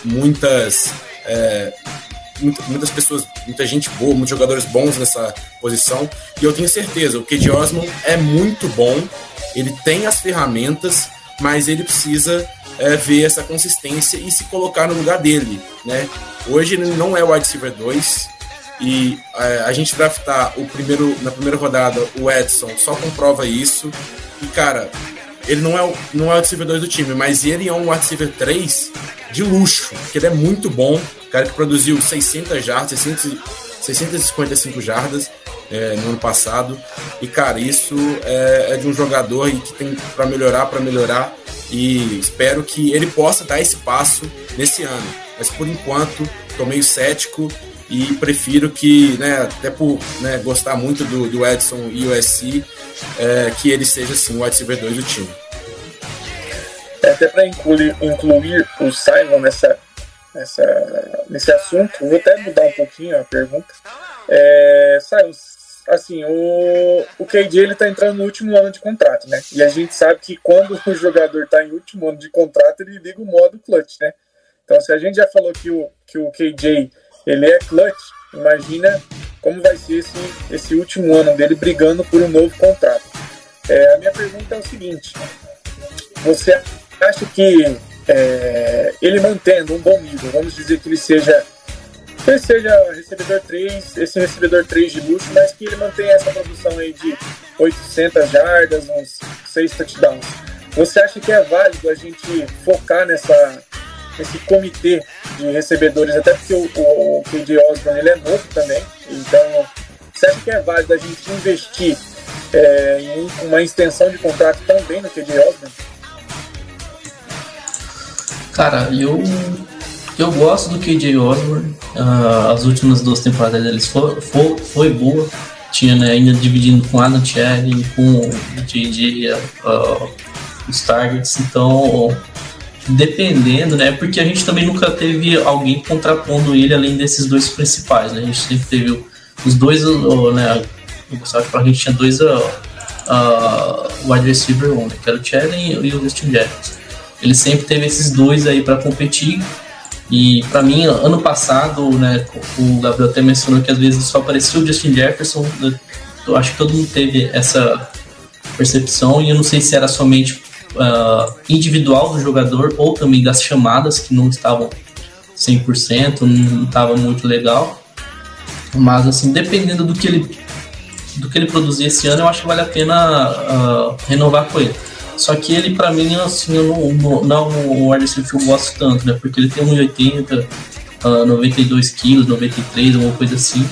muitas. É, muitas pessoas, muita gente boa, muitos jogadores bons nessa posição. E eu tenho certeza, o Ked Osman é muito bom, ele tem as ferramentas, mas ele precisa é, ver essa consistência e se colocar no lugar dele, né? Hoje ele não é o wide receiver 2 e é, a gente draftar o primeiro na primeira rodada o Edson só comprova isso. E cara, ele não é o, não é o wide receiver 2 do time, mas ele é um wide receiver 3 de luxo, porque ele é muito bom, cara que produziu 600 jardas, 600, 655 jardas, é, no ano passado. E, cara, isso é, é de um jogador e que tem para melhorar, para melhorar. E espero que ele possa dar esse passo nesse ano. Mas por enquanto, estou meio cético e prefiro que, né, até por né, gostar muito do, do Edson e USC, é, que ele seja assim, o wide receiver 2 do time. É, até para incluir, incluir o Simon nessa, nessa, nesse assunto, vou até mudar um pouquinho a pergunta. É, Simon, assim, o, o KD ele tá entrando no último ano de contrato, né? E a gente sabe que quando o jogador tá em último ano de contrato, ele liga o modo clutch, né? Então, se a gente já falou que o, que o KJ ele é clutch, imagina como vai ser esse, esse último ano dele brigando por um novo contrato. É, a minha pergunta é o seguinte: você acha que é, ele mantendo um bom nível, vamos dizer que ele seja que seja recebedor 3, esse recebedor 3 de luxo, mas que ele mantenha essa produção aí de 800 jardas, uns 6 touchdowns. Você acha que é válido a gente focar nessa, esse comitê de recebedores, até porque o, o, o Osborne ele é novo também, então você acha que é válido a gente investir é, em uma extensão de contrato também no KJ Osborne? Cara, eu eu gosto do KJ Osborne. Uh, as últimas duas temporadas deles foi, foi, foi boa. Tinha né, ainda dividindo com Adam Cherry, com o JJ, uh, os targets. Então, dependendo, né? Porque a gente também nunca teve alguém contrapondo ele além desses dois principais, né? A gente sempre teve os dois, uh, né? Eu gostava que a gente tinha dois uh, wide receiver um, né, que era o Cherry e o Justin Jefferson. Ele sempre teve esses dois aí para competir e para mim, ano passado, né, o Gabriel até mencionou que às vezes só aparecia o Justin Jefferson. Eu acho que todo mundo teve essa percepção e eu não sei se era somente uh, individual do jogador ou também das chamadas que não estavam 100%, não estava muito legal. Mas assim, dependendo do que ele do que ele produzir esse ano, eu acho que vale a pena uh, renovar com ele. Só que ele, pra mim, assim, eu não, não, é um wide receiver que eu gosto tanto, né? Porque ele tem 1,80, uh, 92 quilos, 93, alguma coisa assim.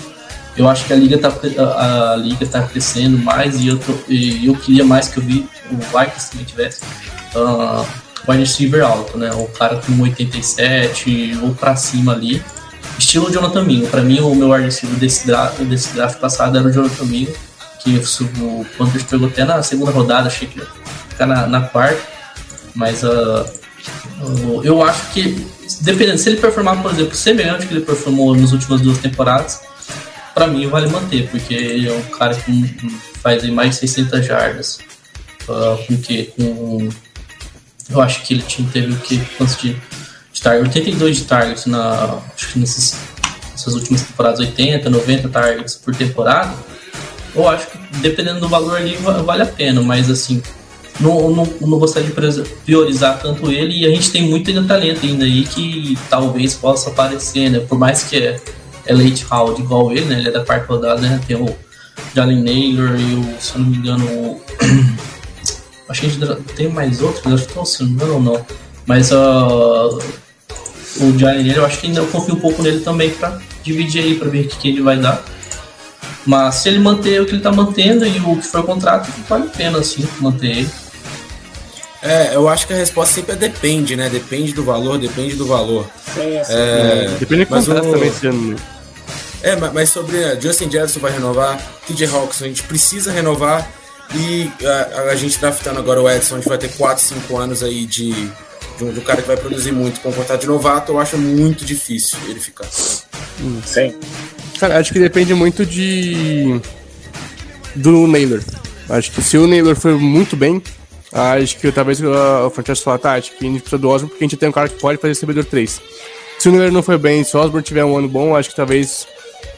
Eu acho que a liga tá, a, a liga tá crescendo mais e eu, tô, e eu queria mais que eu vi o Vikings também tivesse. Uh, wide receiver alto, né? O cara com 87 ou pra cima ali. Estilo Jonathan Mingo. Pra mim, o meu wide receiver desse draft, desse draft passado era o Jonathan Mingo, que o Panthers pegou até na segunda rodada, achei que ficar na, na quarta. Mas uh, uh, eu acho que, dependendo, se ele performar, por exemplo, semelhante que ele performou nas últimas duas temporadas, para mim vale manter, porque ele é um cara que faz mais de 600 jardas. Uh, com que? Com. Eu acho que ele tinha, teve o que? Quantos de, de target? 82 de targets na. Acho que nesses, nessas últimas temporadas, 80, 90 targets por temporada. Eu acho que dependendo do valor ali vale a pena, mas assim, não, não, não gostaria de priorizar tanto ele e a gente tem muito talento ainda aí que talvez possa aparecer, né? Por mais que é, é late round igual ele, né? Ele é da quarta rodada, né? Tem o Jalen Naylor e o, se eu não me engano, o... acho que a gente tem mais outros, acho que estão se não me engano ou não. Mas uh, o Jalen Naylor, eu acho que ainda confio um pouco nele também para dividir aí, para ver o que, que ele vai dar. Mas se ele manter o que ele tá mantendo e o que foi o contrato, vale a pena, assim, manter ele. É, eu acho que a resposta sempre é depende, né? Depende do valor, depende do valor. Sim, sim. É, depende do contrato o... também sendo. É, mas sobre uh, Justin Jefferson vai renovar, TJ Hawks a gente precisa renovar e a, a, gente draftando agora o Edson, a gente vai ter 4, 5 anos aí de, de um, de um cara que vai produzir muito com contrato de novato, eu acho muito difícil ele ficar. Sim. Cara, acho que depende muito de. do Naylor. Acho que se o Naylor for muito bem, Acho que talvez o Francesco falar, tá, acho que a gente precisa do Osborne porque a gente tem um cara que pode fazer recebedor 3. Se o Miller não foi bem, se o Osborne tiver um ano bom, acho que talvez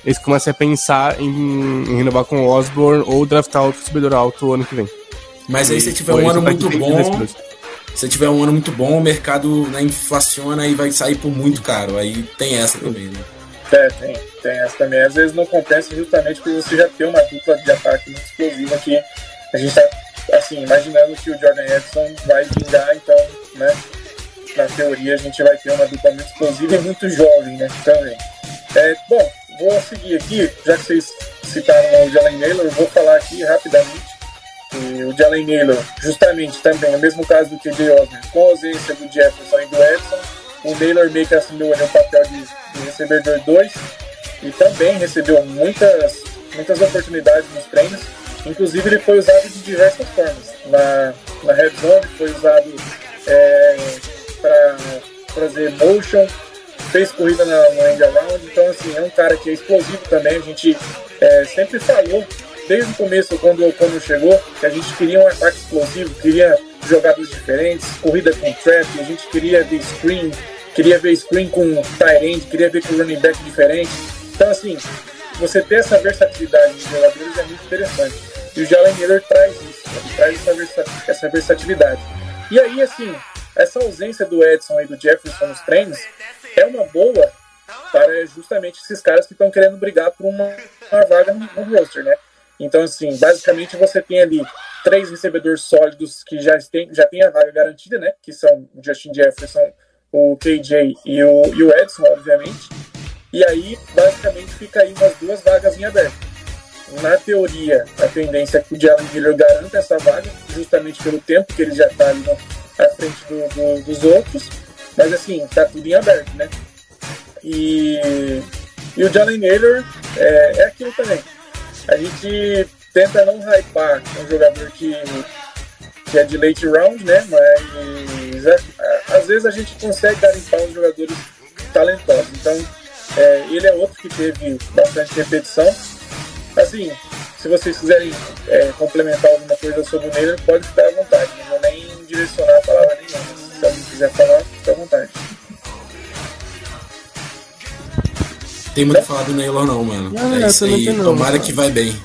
eles comecem a pensar em, em renovar com o Osborne ou draftar outro recebedor alto o ano que vem. Mas aí se tiver um ano muito bom, se tiver um ano muito bom, o mercado né, inflaciona e vai sair por muito caro. Aí tem essa também, né? É, tem, tem essa também. Às vezes não compensa justamente porque você já tem uma dupla de ataque muito explosiva que a gente tá assim, imaginando que o Jordan Edson vai vingar, então, né, na teoria a gente vai ter uma dupla muito explosiva e muito jovem, né, também. É, bom, vou seguir aqui, já que vocês citaram o Jalen Naylor, vou falar aqui rapidamente que o Jalen Naylor, justamente também, no mesmo caso do KJ Osborne, com a ausência do Jefferson e do Edson, o Naylor meio que assumiu o papel de, de recebedor 2 e também recebeu muitas, muitas oportunidades nos treinos Inclusive ele foi usado de diversas formas. Na, na Red Zone foi usado é, para fazer motion, fez corrida na, no end around, então assim, é um cara que é explosivo também, a gente é, sempre falou desde o começo, quando, quando chegou, que a gente queria um ataque explosivo, queria jogadas diferentes, corrida com trap, a gente queria ver screen, queria ver screen com tight end, queria ver com running back diferente. Então assim, você ter essa versatilidade de jogadores é muito interessante. E o Jalen Miller traz isso, ele traz essa, versa essa versatilidade. E aí, assim, essa ausência do Edson e do Jefferson nos treinos é uma boa para justamente esses caras que estão querendo brigar por uma, uma vaga no, no, roster, né? Então, assim, basicamente você tem ali três recebedores sólidos que já tem, já tem a vaga garantida, né? Que são o Justin Jefferson, o KJ e o, e o Edson, obviamente. E aí, basicamente, fica aí umas duas vagas em aberto. Na teoria, a tendência é que o Jalen Miller garanta essa vaga, justamente pelo tempo que ele já está ali à frente do, do, dos outros. Mas assim, tá tudo em aberto, né? E, e o Jalen Miller é, é aquilo também. A gente tenta não hypar um jogador que, que é de late round, né? Mas é, às vezes a gente consegue garimpar uns jogadores talentosos. Então, é, ele é outro que teve bastante repetição. Assim, se vocês quiserem é, complementar alguma coisa sobre o Miller, pode ficar à vontade. Não vou nem direcionar a palavra nenhuma. Se alguém quiser falar, fica à vontade. Tem muito a falar do Naylor não, mano. é isso aí, não, tomara não, que vai bem.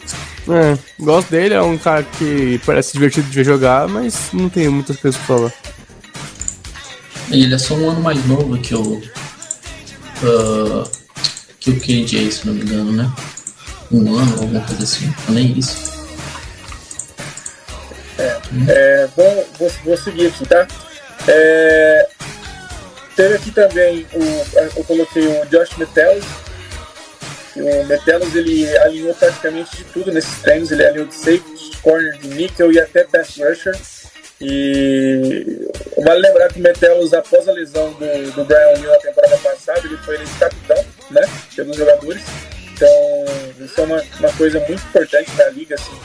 É, gosto dele, é um cara que parece divertido de ver jogar, mas não tem muitas coisas pra falar. Ele é só um ano mais novo que o. Uh, que o KJ, se não me engano, né? Um ano, alguma coisa assim, nem isso. É, é bom, vou, vou seguir aqui, tá? É, teve aqui também, o, eu coloquei o Josh Metellus, o Metelos ele alinhou praticamente de tudo nesses treinos. Ele alinhou de safety, corner, de nickel e até pass rusher. E vale lembrar que o Metelos, após a lesão do, do Brian O'Neill na temporada passada, ele foi eleito capitão né, pelos jogadores. Então, isso é uma, uma coisa muito importante na liga, assim,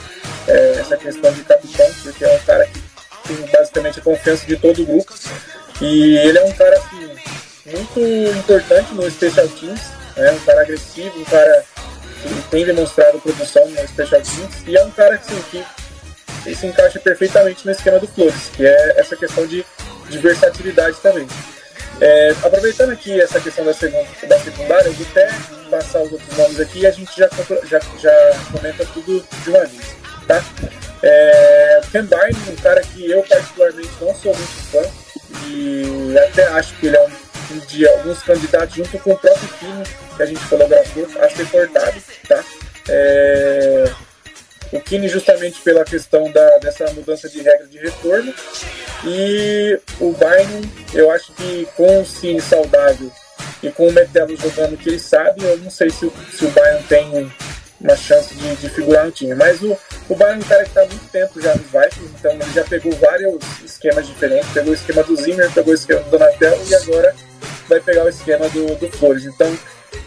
é, essa questão de capitão, porque é um cara que tem basicamente a confiança de todo o grupo. E ele é um cara assim, muito importante no Special Teams é um cara agressivo, um cara que tem demonstrado produção no Special Teams e é um cara assim, que se encaixa perfeitamente no esquema do Flores, que é essa questão de, de versatilidade também. É, aproveitando aqui essa questão da, segunda, da secundária, eu vou até passar os outros nomes aqui e a gente já, já, já comenta tudo de uma vez. Tá? É, Ken Byrne, um cara que eu particularmente não sou muito fã e até acho que ele é um de alguns candidatos junto com o próprio time que a gente fotografou a ser cortado, tá? É, o Kine justamente pela questão da, dessa mudança de regra de retorno e o Bynum, eu acho que com o Cine saudável e com o Metelo jogando o que ele sabe, eu não sei se o, se o Bynum tem uma chance de, de figurar no time. Mas o, o Bayern é um cara que está há muito tempo já nos Vikings, então ele já pegou vários esquemas diferentes. Pegou o esquema do Zimmer, pegou o esquema do Donatello e agora vai pegar o esquema do, do Flores. Então,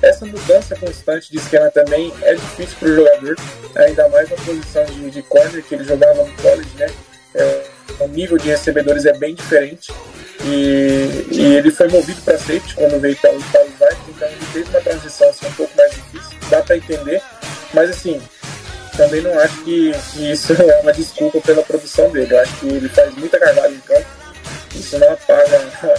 essa mudança constante de esquema também é difícil para o jogador, ainda mais na posição de, de corner que ele jogava no college, né? É, o nível de recebedores é bem diferente. E, e ele foi movido para safety quando veio para, os Vikings, então ele fez uma transição assim, um pouco mais difícil, dá para entender, mas assim, também não acho que, que, isso é uma desculpa pela produção dele. Eu acho que ele faz muita cagada em campo, isso não apaga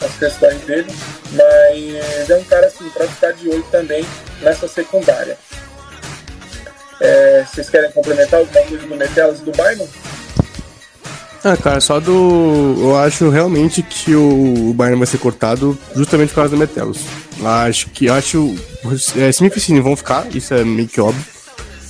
as questões dele, mas é um cara assim, para ficar de olho também nessa secundária. É, vocês querem complementar alguma coisa do Metelas e do Bynum? Ah, cara, só do. Eu acho realmente que o, o vai ser cortado justamente por causa do Metelos. Acho que. Acho. É, Smith e vão ficar, isso é meio que óbvio.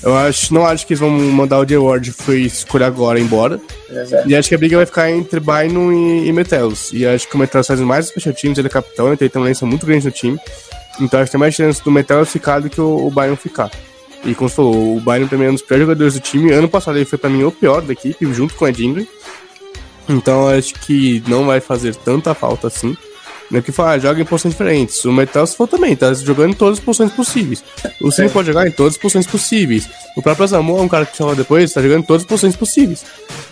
Eu acho, não acho que eles vão mandar o The Award foi escolher agora embora. Exato. E acho que a briga vai ficar entre Bynum e, e Metelos. E acho que o Metelos faz mais special teams, ele é capitão, então ele tem uma lista muito grande no time. Então acho que tem mais chance do Metelos ficar do que o, o ficar. E como você falou, o Bynum também é um dos piores jogadores do time. Ano passado ele foi para mim o pior da equipe, junto com o Ed Ingram. Então acho que não vai fazer tanta falta assim. Não é que fala, joga em posições diferentes. O Metal se for também, tá jogando em todas as posições possíveis. O Cine pode jogar em todas as posições possíveis. O próprio Samu é um cara que chama depois, tá jogando em todas as posições possíveis.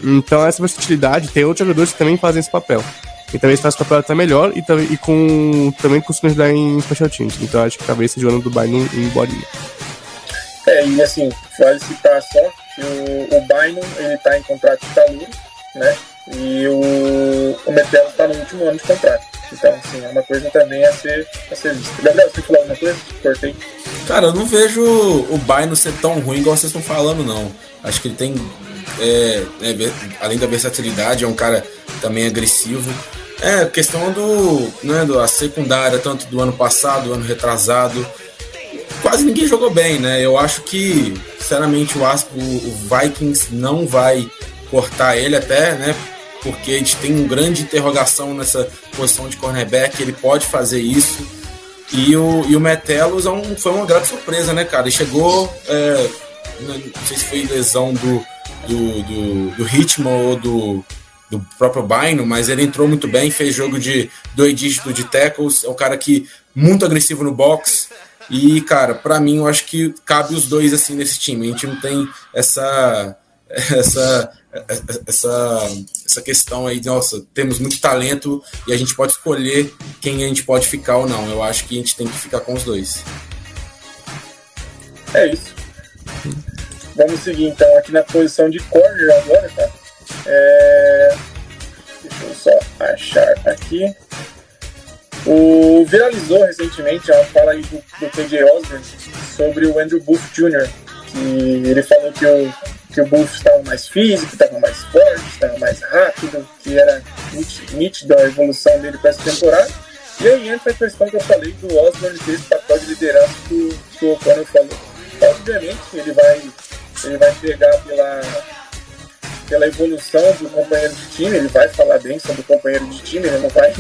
Então essa versatilidade, tem outros jogadores que também fazem esse papel. E talvez faça o papel até melhor e, e com, também conseguindo ajudar em special teams. Então acho que talvez seja o ano do Bynum em bolinha. É, e assim, vale citar só que o, o Bynum, ele tá em contrato de calor, né? E o, o Metelo tá no último ano de contrato. Então, assim, é uma coisa também a ser, a ser vista. Gabriel, você falou alguma coisa? Cortei. Cara, eu não vejo o Baino ser tão ruim igual vocês estão falando, não. Acho que ele tem, é, é, além da versatilidade, é um cara também agressivo. É, questão do, né, do a secundária, tanto do ano passado, do ano retrasado. Quase ninguém jogou bem, né? Eu acho que, sinceramente, o, o, Vikings não vai cortar ele até, né? porque a gente tem um grande interrogação nessa posição de cornerback, ele pode fazer isso. E o, e o é um, foi uma grande surpresa, né, cara? Ele chegou, é, não sei se foi lesão do, do, do, do ritmo ou do, do próprio Baino, mas ele entrou muito bem, fez jogo de dois dígitos de tackles, é um cara que muito agressivo no box. E, cara, para mim, eu acho que cabe os dois assim nesse time. A gente não tem essa essa essa essa questão aí de nossa, temos muito talento e a gente pode escolher quem a gente pode ficar ou não. Eu acho que a gente tem que ficar com os dois. É isso. Vamos seguir então aqui na posição de corner agora, tá? É... Deixa eu só achar aqui. O viralizou recentemente a fala aí do, do KJ Osborne sobre o Andrew Booth Jr., que ele falou que o, que o Booth estava mais físico, estava mais forte, estava mais rápido, que era nítido a evolução dele para essa temporada. E aí entra a questão que eu falei do Osborne ter esse papel de liderança que, que o O'Connor falou. Obviamente ele vai, ele vai pegar pela, pela evolução do companheiro de time, ele vai falar bem sobre o companheiro de time, ele não vai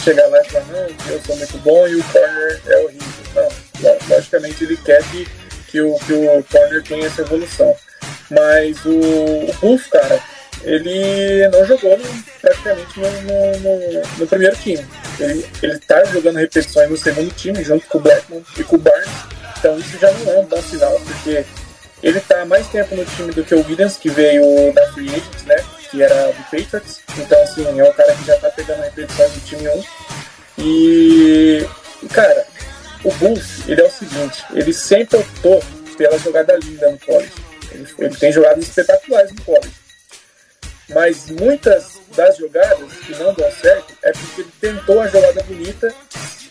chegar lá e falar, não, eu sou muito bom e o corner é horrível. Não, logicamente ele quer que, que, o, que o corner tenha essa evolução. Mas o, o Buff, cara, ele não jogou no, praticamente no, no, no, primeiro time. Ele, ele tá jogando repetições no segundo time, junto com o Blackman e com o Barnes. Então isso já não é um bom sinal, porque ele está mais tempo no time do que o Williams, que veio da Free Agents, né? Que era do Patriots. Então, assim, é um cara que já está pegando repetições do time 1. E, cara, o Bulls, ele é o seguinte, ele sempre optou pela jogada linda no college. Ele, ele tem jogadas espetaculares no college. Mas muitas das jogadas que não dão certo é porque ele tentou a jogada bonita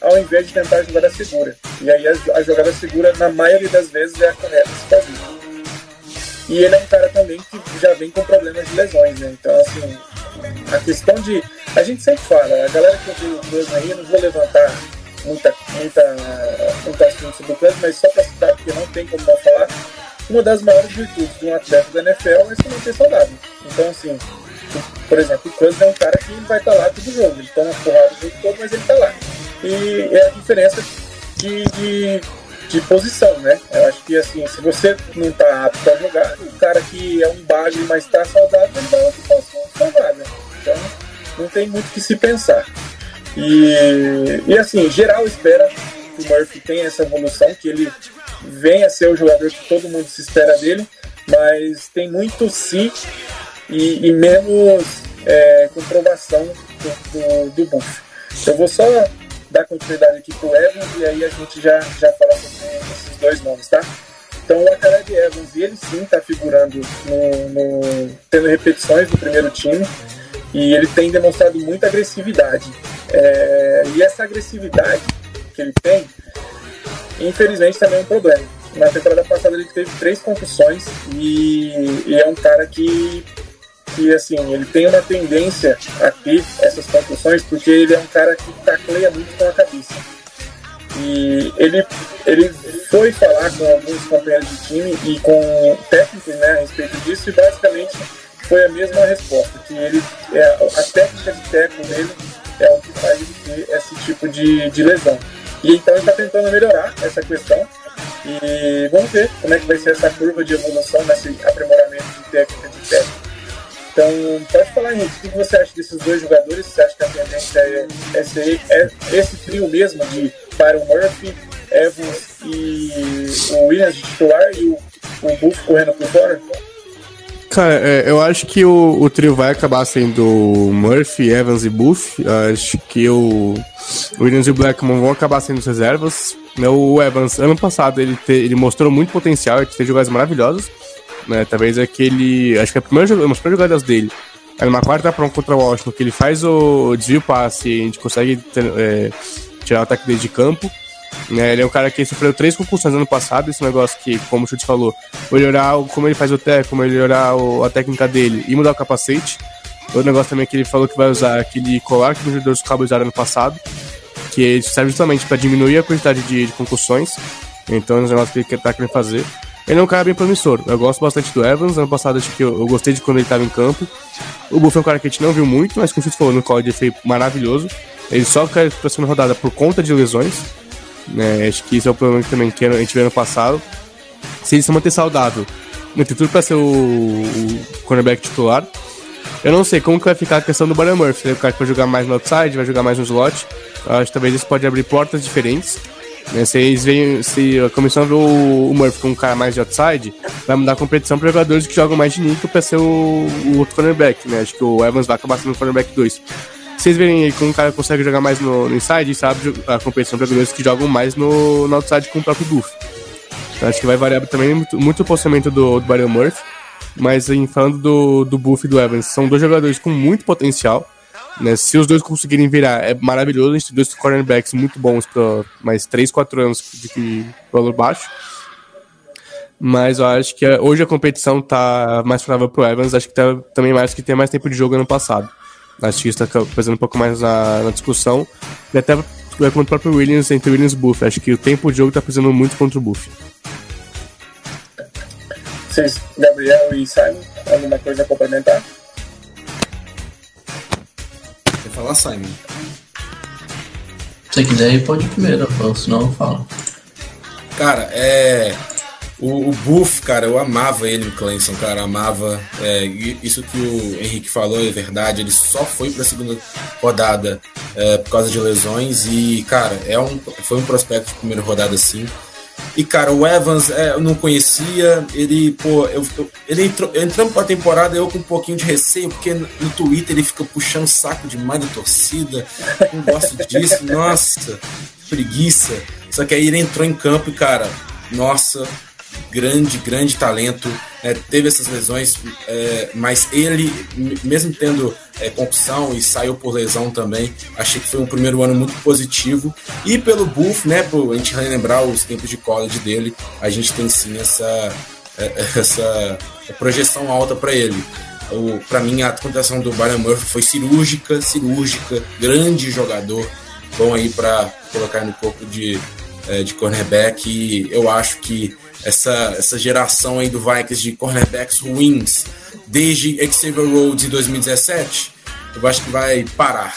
ao invés de tentar a jogada segura. E aí a, a jogada segura, na maioria das vezes, é a correta se fazer. E ele é um cara também que já vem com problemas de lesões, né? Então, assim, a questão de. A gente sempre fala, a galera que ouviu o Closman aí, eu não vou levantar muita, muita, muito assunto sobre o mas só para citar, porque não tem como não falar, uma das maiores virtudes de um atleta da NFL é se manter saudável. Então, assim, por exemplo, o Closman é um cara que vai estar tá lá todo jogo, ele toma porrada o jogo todo, mas ele está lá. E é a diferença de, de de posição, né? Eu acho que assim, se você não tá apto a jogar, o cara que é um bagre, mas tá saudável, ele vai ocupar o seu vaga. Então, não tem muito que se pensar. E, e assim, geral espera que o Murphy tenha essa evolução, que ele venha a ser o jogador que todo mundo se espera dele, mas tem muito si e, e menos é, comprovação do, do, do Buff. Eu vou só dar continuidade aqui pro Evans e aí a gente já, já fala sobre esses dois nomes, tá? Então o Akaleb Evans, ele sim está figurando no, no, tendo repetições do primeiro time e ele tem demonstrado muita agressividade. É, e essa agressividade que ele tem, infelizmente também é um problema. Na temporada passada ele teve três concussões e, e é um cara que que assim, ele tem uma tendência a ter essas concussões porque ele é um cara que tacleia muito com a cabeça. E ele, ele foi falar com alguns companheiros de time e com técnicos né, a respeito disso e basicamente foi a mesma resposta, que ele é, a técnica de técnico dele é o que faz ele ter esse tipo de, de lesão. E então ele está tentando melhorar essa questão e vamos ver como é que vai ser essa curva de evolução nesse aprimoramento de técnica de técnico. Então, pode falar, Henrique, o que você acha desses dois jogadores? Você acha que a tendência é, é, ser, é esse trio mesmo de Byron Murphy, Evans e o Williams de titular e o, o Buff correndo por fora? Cara, é, eu acho que o, o, trio vai acabar sendo Murphy, Evans e Buff. Acho que o Williams e o Blackmon vão acabar sendo as reservas. O Evans, ano passado, ele, te, ele mostrou muito potencial, ele fez jogadas maravilhosas né? Talvez aquele. Acho que é a primeira, uma das primeiras jogadas dele é numa quarta para um contra o Washington, que ele faz o desvio passe e a gente consegue é, tirar o ataque dele de campo. Né? Ele é um cara que sofreu três concussões no ano passado, esse negócio que, como o Chute falou, melhorar como ele faz o teco, melhorar o, a técnica dele e mudar o capacete. Outro negócio também que ele falou que vai usar aquele colar que os jogadores do Cabo usaram no passado, que serve justamente para diminuir a quantidade de, de concussões. Então é um negócio que ele está querendo fazer. Ele é um cara bem promissor. Eu gosto bastante do Evans. Ano passado acho que eu, eu gostei de quando ele estava em campo. O Buff é um cara que a gente não viu muito, mas como você falou, no college foi maravilhoso. Ele só caiu pra segunda rodada por conta de lesões. Né? Acho que isso é o problema que também que a gente viu ano passado. Se ele se manter saudável, ele tem tudo pra ser o, o cornerback titular. Eu não sei como que vai ficar a questão do Brian Murphy. Ele é o cara que vai jogar mais no outside, vai jogar mais no slot. Eu acho que talvez isso pode abrir portas diferentes. Né? Eles veem, se a comissão vê o, o Murphy como um cara mais de outside, vai mudar a competição para jogadores que jogam mais de níquel para ser o, o, outro cornerback. Né? Acho que o Evans vai acabar sendo o cornerback 2. Se vocês verem aí como um cara consegue jogar mais no, no inside, sabe a competição para jogadores que jogam mais no, no outside com o próprio Buff. Então, acho que vai variar também muito, muito o posicionamento do, do Barry Murphy. Mas em falando do, do Buff e do Evans, são dois jogadores com muito potencial. Né? Se os dois conseguirem virar, é maravilhoso. A gente tem dois cornerbacks muito bons para mais 3, 4 anos de valor baixo. Mas eu acho que hoje a competição tá mais favorável pro Evans. Acho que tá também mais que tem mais tempo de jogo ano passado. Acho que isso tá pesando um pouco mais na, na discussão. E até contra o próprio Williams, entre Williams e Buff. Acho que o tempo de jogo tá pesando muito contra o Buff. Vocês, Gabriel e Simon, alguma coisa a complementar? Falar, Simon? Se quiser, pode ir primeiro, senão eu falo. Cara, é. O, o Buff, cara, eu amava ele no Clemson, cara, amava. É, isso que o Henrique falou é verdade. Ele só foi para a segunda rodada é, por causa de lesões e, cara, é um, foi um prospecto de primeira rodada sim. E, cara, o Evans é, eu não conhecia. Ele, pô, eu, eu, ele entrou, entrando pra temporada, eu com um pouquinho de receio, porque no, Twitter ele fica puxando saco demais da torcida. Não gosto disso, nossa, preguiça. Só que aí ele entrou em campo e, cara, nossa, grande, grande talento. É, teve essas lesões, é, mas ele, mesmo tendo é, concussão e saiu por lesão também, achei que foi um primeiro ano muito positivo. E pelo Buff, né, por a gente relembrar os tempos de college dele, a gente tem sim essa, é, essa projeção alta para ele. Para mim, a contratação do Brian Murphy foi cirúrgica, cirúrgica, grande jogador, bom aí para colocar no corpo de, é, de cornerback. E eu acho que essa, essa geração aí do Vikings de cornerbacks ruins desde Xavier Rhodes em 2017, eu acho que vai parar.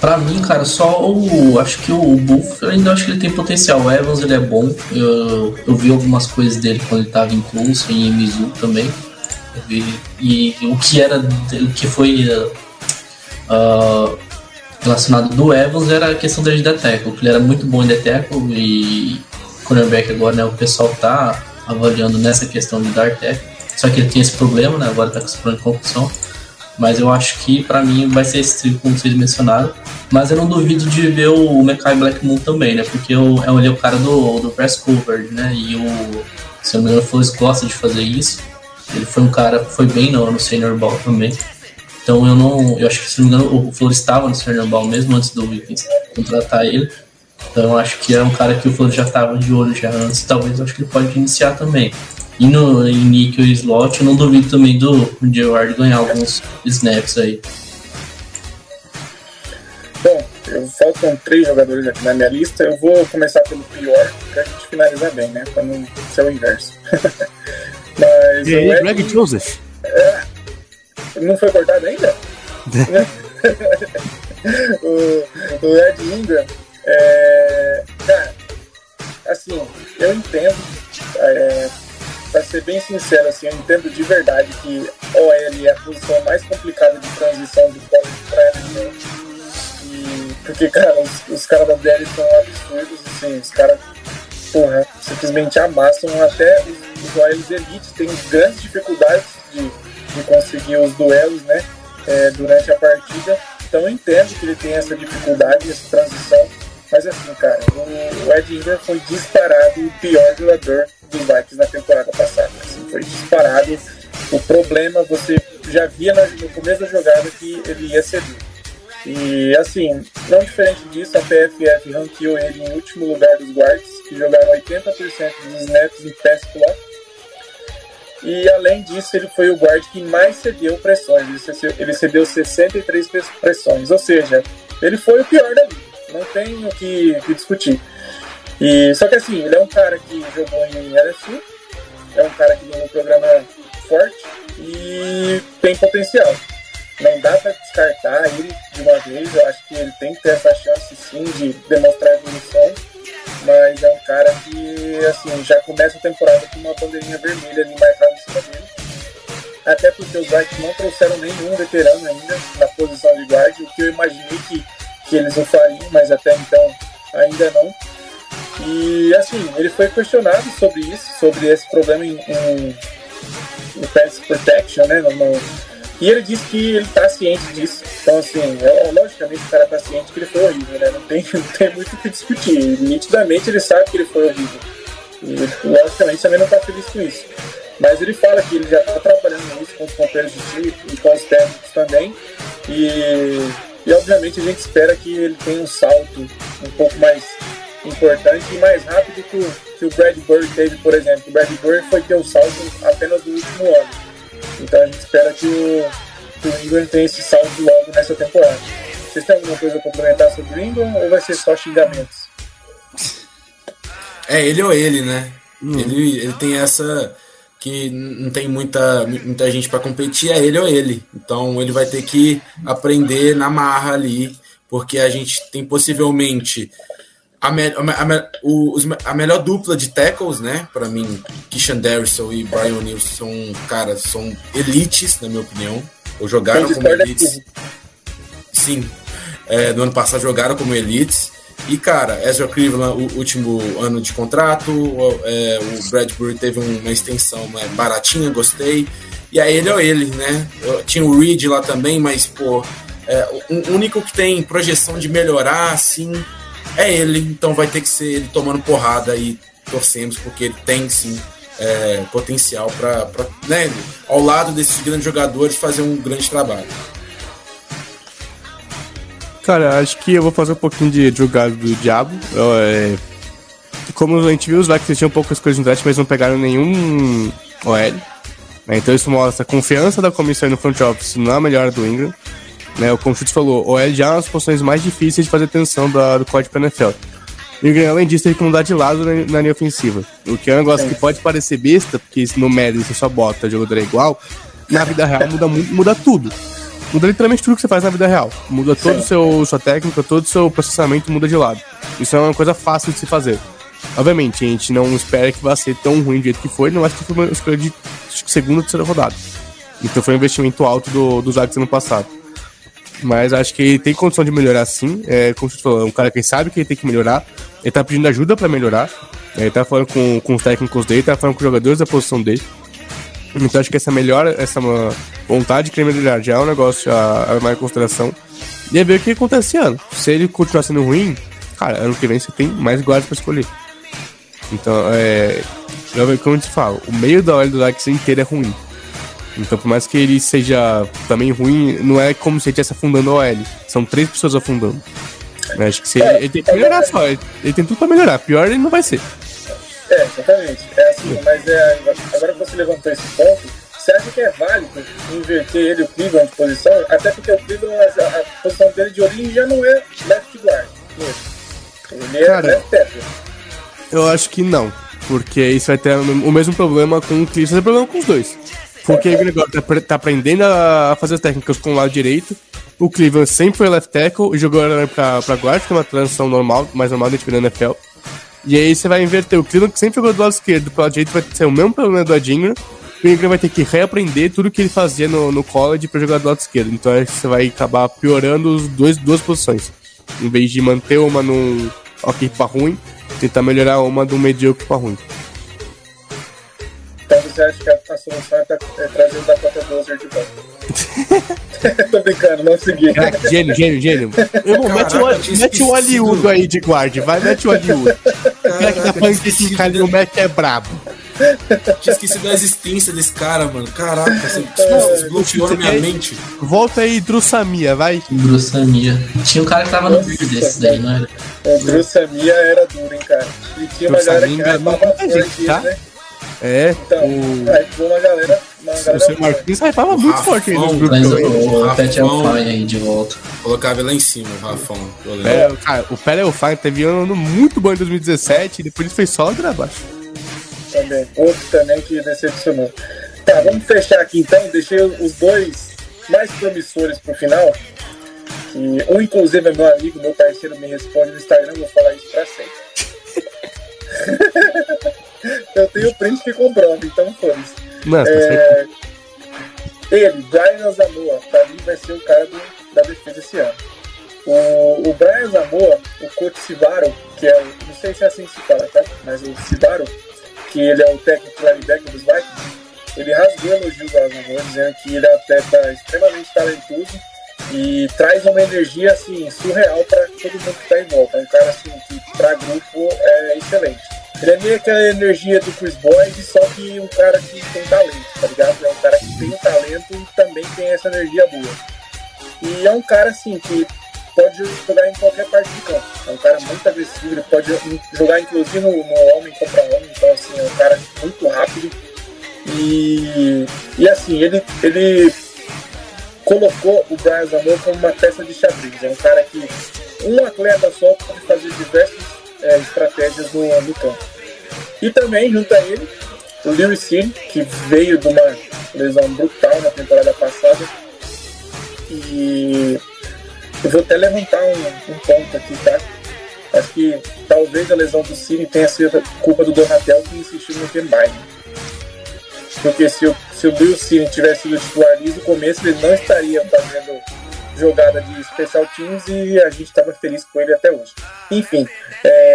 Pra mim, cara, só o. Acho que o Buff, ainda acho que ele tem potencial. O Evans, ele é bom. Eu, eu vi algumas coisas dele quando ele tava em e em Mizu também. Vi, e o que era. O que foi. Uh, relacionado do Evans era a questão dele de tackle, que ele era muito bom em tackle e cornerback agora, né, o pessoal tá avaliando nessa questão de dar tackle, só que ele tem esse problema, né, agora tá com esse problema de concussão, mas eu acho que para mim vai ser esse trio como vocês mencionaram, mas eu não duvido de ver o Mekai Blackmoon também, né, porque eu, ele é o cara do, do press cover, né, e o, se eu não o Flores gosta de fazer isso, ele foi um cara, foi bem no, no senior ball também, então eu não. Eu acho que, se não me engano, o Flores estava no Cernobal mesmo antes do Vikings contratar ele. Então eu acho que é um cara que o Flores já estava de olho já antes. Talvez eu acho que ele pode iniciar também. E no em Nickel e Slot, eu não duvido também do Gerard ganhar alguns snaps aí. Bom, eu faltam três jogadores aqui na minha lista. Eu vou começar pelo pior, pra gente finalizar bem, né? Pra não ser o inverso. Mas. E aí, Greg Joseph? É, não foi cortado ainda? o, o Ed Ingram, é, cara, assim, eu entendo, é, pra ser bem sincero, assim, eu entendo de verdade que OL é a posição mais complicada de transição do college pra NFL. E, porque, cara, os, os caras da DL são absurdos, assim, os caras, porra, simplesmente amassam até os, os OLs elite, tem grandes dificuldades de de conseguir os duelos né, é, durante a partida. Então eu entendo que ele tem essa dificuldade, essa transição. Mas assim, cara, o Ed Ingram foi disparado o pior jogador dos Vikings na temporada passada. Assim, foi disparado. O problema você já via no começo da jogada que ele ia ceder. E assim, não diferente disso, a PFF ranqueou ele em último lugar dos guards, que jogaram 80% dos snaps em pass block e além disso, ele foi o guard que mais cedeu pressões. Ele cedeu 63 pressões. Ou seja, ele foi o pior da liga. Não tem o que, que discutir. E, só que assim, ele é um cara que jogou em LSU, é um cara que tem um programa forte e tem potencial. Não dá para descartar ele de uma vez, eu acho que ele tem que ter essa chance sim de demonstrar evolução, mas é um cara que assim, já começa a temporada com uma bandeirinha vermelha ali marcada em cima dele. Até porque os Vikings não trouxeram nenhum veterano ainda na posição de guarda, o que eu imaginei que, que eles não fariam, mas até então ainda não. E assim, ele foi questionado sobre isso, sobre esse problema em, em, em pass protection, né? No, no, e ele disse que ele está ciente disso. Então, assim, é, logicamente o cara está ciente que ele foi horrível, né? Não tem, não tem muito o que discutir. Nitidamente ele sabe que ele foi horrível. E logicamente também não está feliz com isso. Mas ele fala que ele já está trabalhando nisso com os companheiros de time e com os técnicos também. E, e obviamente a gente espera que ele tenha um salto um pouco mais importante e mais rápido que o, que o Brad Burr teve, por exemplo. O Brad Burr foi ter um salto apenas no último ano. Então a gente espera que o, que o Ingram tenha esse salto logo nessa temporada. Vocês têm alguma coisa a complementar sobre o Ingram ou vai ser só xingamentos? É, ele ou ele, né? Hum. Ele, ele tem essa que não tem muita, muita gente para competir, é ele ou ele. Então ele vai ter que aprender na marra ali, porque a gente tem possivelmente a, me, a, a, os, a melhor dupla de tackles, né? Para mim, Kishan Darrison e Brian O'Neill são, cara, são elites, na minha opinião. Ou jogaram como elites. Sim. É, no ano passado jogaram como elites. E, cara, Ezra Cleveland, o último ano de contrato, o, é, o Bradbury teve uma extensão né, baratinha, gostei. E aí ele ou ele, né? Eu, tinha o Reed lá também, mas, pô, é, o único que tem projeção de melhorar, assim, é ele, então vai ter que ser ele tomando porrada e torcemos, porque ele tem sim é, potencial para, né, ao lado desses grandes jogadores, fazer um grande trabalho. Cara, acho que eu vou fazer um pouquinho de jogado do diabo. Eu, é... Como a gente viu, os Vikings tinham poucas coisas no draft, mas não pegaram nenhum OL. Né? Então isso mostra a confiança da comissão no front office na melhora do Ingram. Né, como o Chutes falou, o OL já é uma das posições mais difíceis de fazer atenção da, do código para NFL. E além disso, teve que mudar de lado na, na, linha ofensiva. O que é um negócio é. que pode parecer besta, porque no Madden você só bota jogador é igual, na vida real muda, muda tudo. Muda literalmente tudo que você faz na vida real. Muda o seu sua técnica, todo o seu processamento muda de lado. Isso é uma coisa fácil de se fazer. Obviamente, a gente não espera que vá ser tão ruim do jeito que foi, não acho que foi uma escolha de segunda ou terceira rodada. Então foi um investimento alto do, dos Zags ano passado. Mas acho que ele tem condição de melhorar sim. É, como você falou, é um cara que sabe que ele tem que melhorar. Ele tá pedindo ajuda para melhorar. Ele tá falando com, com os técnicos dele, tá falando com os jogadores da posição dele. Então acho que essa melhora, essa vontade de querer melhorar já é um negócio a, a mais consideração. E é ver o que acontece esse ano. Se ele continuar sendo ruim, cara, ano que vem você tem mais guardas para escolher. Então, é. Como a gente fala, o meio da hora do Dax inteiro é ruim. Então, por mais que ele seja também ruim, não é como se ele estivesse afundando o OL. São três pessoas afundando. Acho que se ele, ele tem que melhorar só. Ele, ele, tem tudo pra melhorar. Pior ele não vai ser. É, exatamente. É assim, mas é, agora que você levantou esse ponto, você acha que é válido inverter ele, o Cleveland, de posição? Até porque o Cleveland, a, a posição dele de origem já não é left guard. Ele é Cara, left tackle. Eu acho que não. Porque isso vai ter o mesmo problema com o Cleveland. Vai ter problema com os dois. Porque o negócio tá, tá aprendendo a fazer as técnicas com o lado direito. O Cleveland sempre foi left tackle e jogou pra, pra guard, que é uma transição normal, mais normal dentro da NFL. E aí você vai inverter. O Cleveland que sempre jogou do lado esquerdo pro lado direito vai ser o mesmo problema do Adingra. O Ingram vai ter que reaprender tudo que ele fazia no, no college pra jogar do lado esquerdo. Então aí você vai acabar piorando as dois, duas posições. Em vez de manter uma num ok pra ruim, tentar melhorar uma do medíocre pra ruim. Então você acha que a, solução é, tá, é trazer o Dakota Dozer de volta? Tô brincando, não segui. gênio, gênio, gênio. Irmão, mete o, mete o Hollywood aí de guard, vai, mete o Hollywood. O cara que tá falando que esse cara no Mac é brabo. Tinha esquecido da existência desse cara, mano. Caraca, você desbloqueou na minha mente. Volta aí, Drussamia, vai. Drussamia. Tinha um cara que tava no vídeo desse daí, não era? O Drussamia era duro, hein, cara. E tinha uma galera que era forte, tá? né? É. Então, o... aí uma galera O seu Marquinhos hypava muito forte aí nos grupos. Mas o, o Pet Alfine aí de volta. Colocava lá em cima, o Rafão. É, cara, o Pet Alfine teve um ano muito bom em 2017 e depois foi só ladeira abaixo. Também. Outro também que decepcionou. Tá, vamos fechar aqui então. Deixei os dois mais promissores pro final. Que um, inclusive, é meu amigo, meu parceiro, me responde no Instagram. Vou falar isso pra sempre. eu tenho o print que comprova, então foda-se. Tá é... Ele, Brian Zamoa, pra mim vai ser o cara do, da defesa esse ano. O, o Brian Zamoa, o coach Sivaro, que é o. Não sei se é assim que se fala, tá? Mas o Sivaro, que ele é o técnico linebacker dos Vikings, ele rasgou elogios ao Zamoa, dizendo que ele é um atleta extremamente talentoso e traz uma energia assim surreal para todo mundo que está em volta. É um cara assim que para grupo é excelente. Ele é meio aquela energia do Chris Boyd, só que um cara que tem talento, tá ligado? É um cara que tem talento e também tem essa energia boa. E é um cara assim que pode jogar em qualquer parte do campo. É um cara muito agressivo, ele pode jogar inclusive no, no homem contra homem, então assim, é um cara muito rápido. E, e assim, ele, ele colocou o Brian Zamor como uma peça de xadrez. É um cara que um atleta só pode fazer diversas é, estratégias no, no, campo. E também, junto a ele, o Lewis Cine, que veio de uma lesão brutal na temporada passada. E eu vou até levantar um, um ponto aqui, tá? Acho que talvez a lesão do Cine tenha sido culpa do Donatel que insistiu no Kembai. Porque se o, se o Bill Cine tivesse sido titular desde o começo, ele não estaria fazendo jogada de special teams e a gente estava feliz com ele até hoje. Enfim, é,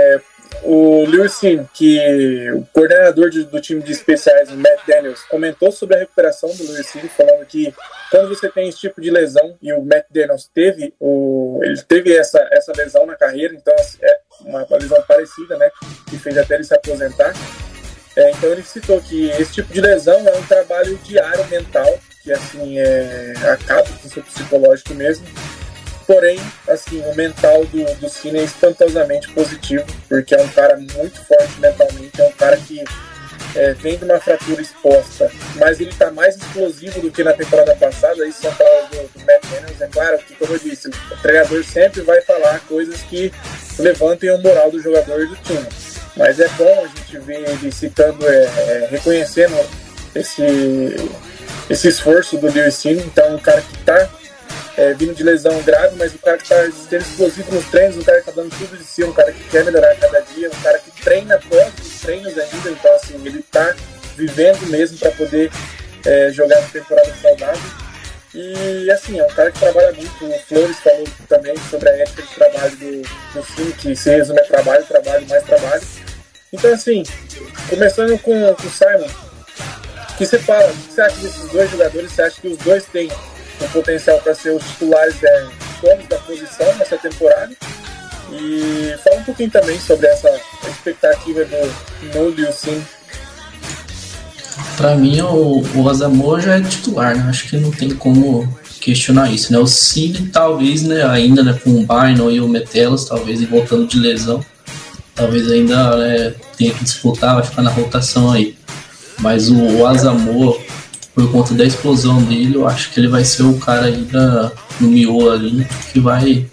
o Lewis Cine, que o coordenador de, do time de especiais, o Matt Daniels, comentou sobre a recuperação do Lewis Cine, falando que quando você tem esse tipo de lesão, e o Matt Daniels teve, o, ele teve essa, essa lesão na carreira, então é uma, uma lesão parecida, né, que fez até ele se aposentar, é, então ele citou que esse tipo de lesão é um trabalho diário mental, que assim é, acaba com o seu psicológico mesmo. Porém, assim, o mental do, do Cine é espantosamente positivo, porque é um cara muito forte mentalmente, é um cara que é, vem de uma fratura exposta, mas ele está mais explosivo do que na temporada passada. Isso são palavras do, do Matt Daniels. É claro que, como eu disse, o treinador sempre vai falar coisas que levantem o moral do jogador e do time. Mas é bom a gente ver ele citando, é, é, reconhecendo esse, esse esforço do Lewis Cine. Então, um cara que está é, vindo de lesão grave, mas um cara que está sendo explosivo nos treinos, um cara que está dando tudo de si, um cara que quer melhorar cada dia, um cara que treina após os treinos ainda. Então, assim, ele está vivendo mesmo para poder é, jogar na temporada saudável. E assim, é um cara que trabalha muito. O Flores falou também sobre a ética de trabalho do, do Cine, que se resume a trabalho, trabalho, mais trabalho. Então, assim, começando com, com o Simon, o que você fala? O que você acha desses dois jogadores? Você acha que os dois têm o potencial para ser os titulares é, donos da posição nessa temporada? E fala um pouquinho também sobre essa expectativa do Nuno e o Sim. Para mim, o, o Azamor já é titular, né? Acho que não tem como questionar isso, né? O Cine, talvez, né, ainda né, com o Bynum e o Metelos, talvez voltando de lesão, talvez ainda né, tenha que disputar, vai ficar na rotação aí. Mas o, o Azamor, por conta da explosão dele, eu acho que ele vai ser o cara aí da, no miolo ali que vai.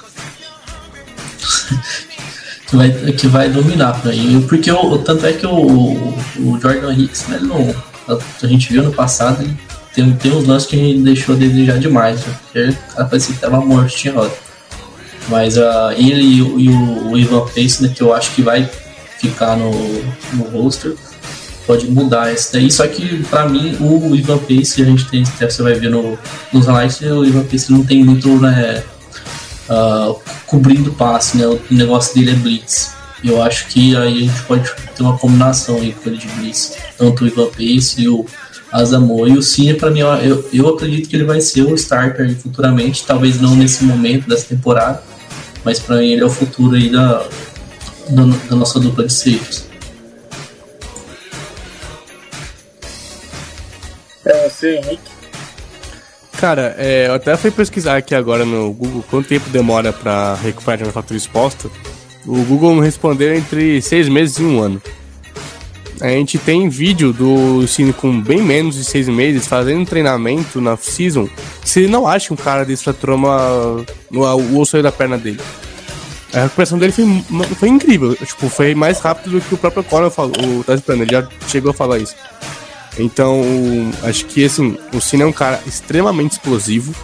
que vai, que vai dominar pra ele. Porque o, tanto é que o, o Jordan Hicks, né, não, a, gente viu no passado, ele tem, tem uns lances que a gente deixou desejar demais, né? porque parecia que tava morto, tinha roda. Mas uh, ele e, o, e o, o Ivan Pace, né, que eu acho que vai ficar no, no roster, pode mudar esse daí. Só que pra mim, o Ivan Pace, a gente tem, você vai ver no, nos highlights, o Ivan Pace não tem muito, né, uh, cobrindo passe, né? O negócio dele é blitz. Eu acho que aí a gente pode ter uma combinação aí com ele de blitz. Tanto o Ivan Pace e o Azamor. E o Cine, para mim, eu, eu acredito que ele vai ser o starter futuramente. Talvez não nesse momento dessa temporada, mas para mim ele é o futuro aí da, da, da nossa dupla de safes. Você, Henrique. Cara, é, eu até fui pesquisar aqui agora no Google quanto tempo demora para recuperar de uma fratura exposta. O Google me respondeu entre seis meses e um ano. a gente tem vídeo do Cine com bem menos de seis meses fazendo treinamento na season. Se ele não acha um cara desse fraturou o osso da perna dele. A recuperação dele foi, foi incrível. Tipo, foi mais rápido do que o próprio Conor falou, o Taz Ele já chegou a falar isso. Então, acho que assim, o Cine é um cara extremamente explosivo.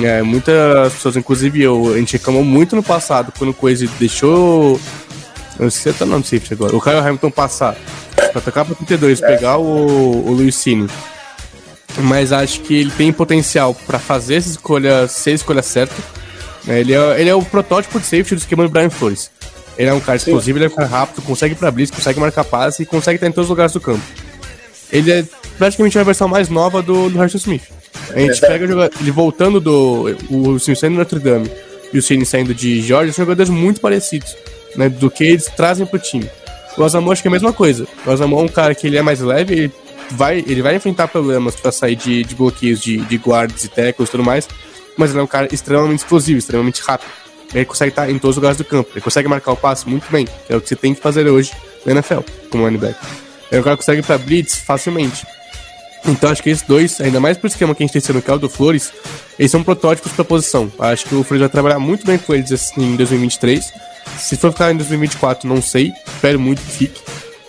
É, muitas pessoas, inclusive eu, a gente reclamou muito no passado quando o Coise deixou. Eu não sei se tá o nome do safety agora. O Kyle Hamilton passar pra tocar pra 32, pegar o, o Luiz Cine. Mas acho que ele tem potencial para fazer essa escolha, ser a escolha certa. É, ele é, ele é o protótipo de safety do esquema do Brian Flores. Ele é um cara explosivo, Sim. ele é um cara rápido, consegue ir pra blitz, consegue marcar passe e consegue estar em todos os lugares do campo. Ele é praticamente a versão mais nova do, do Harrison Smith. A gente pega ele voltando do. O Sim saindo do Notre Dame e o Cine saindo de Georgia, são jogadores muito parecidos, né? Do que eles trazem pro time. O Asamoah acho que é a mesma coisa. O Asamoah é um cara que ele é mais leve, ele vai, ele vai enfrentar problemas para sair de, de bloqueios de, de guards e tackles e tudo mais, mas ele é um cara extremamente explosivo, extremamente rápido. Ele consegue estar em todos os lugares do campo, ele consegue marcar o passe muito bem, que é o que você tem que fazer hoje no NFL, como linebacker. É um cara que consegue ir pra blitz facilmente. Então acho que esses dois, ainda mais pro esquema que a gente tem sendo o do Flores, eles são protótipos pra posição. Acho que o Flores vai trabalhar muito bem com eles em 2023. Se for ficar em 2024, não sei. Espero muito que fique.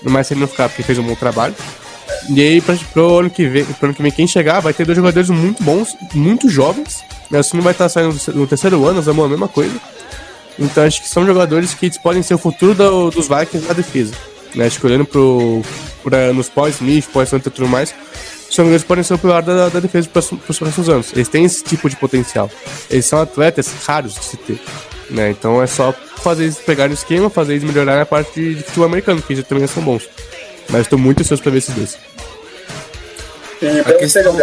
Mas se ele não ficar, porque fez um bom trabalho. E aí, pra, pro, ano que vem, pro ano que vem, quem chegar, vai ter dois jogadores muito bons, muito jovens. Né? O Cine vai estar saindo no terceiro ano, é a mesma coisa. Então acho que são jogadores que podem ser o futuro do, dos Vikings na defesa. Né? Escolhendo pro, pra, nos pós-Smith, pós-Santa e tudo mais os jogadores podem ser o pilar da, da defesa para os próximos anos. Eles têm esse tipo de potencial. Eles são atletas raros de se ter. Né? Então é só fazer eles pegarem o esquema, fazer eles melhorarem a parte de, de futebol americano, que eles também são bons. Mas estou muito ansioso para ver esses dois. A questão,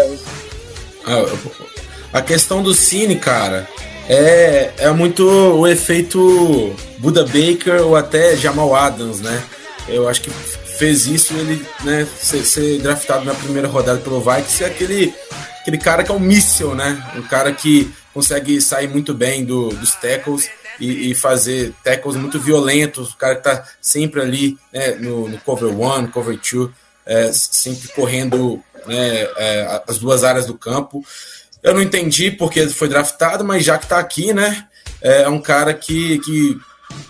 a, a questão do Cine, cara, é, é muito o efeito Buda Baker ou até Jamal Adams, né? Eu acho que fez isso ele né, ser, ser, draftado na primeira rodada pelo Vikings, é aquele, aquele cara que é um míssil, né? Um cara que consegue sair muito bem do, dos tackles e, e, fazer tackles muito violentos, o cara que tá sempre ali né, no, no cover one, cover two, é, sempre correndo né, é, as duas áreas do campo. Eu não entendi porque foi draftado, mas já que tá aqui, né? É um cara que, que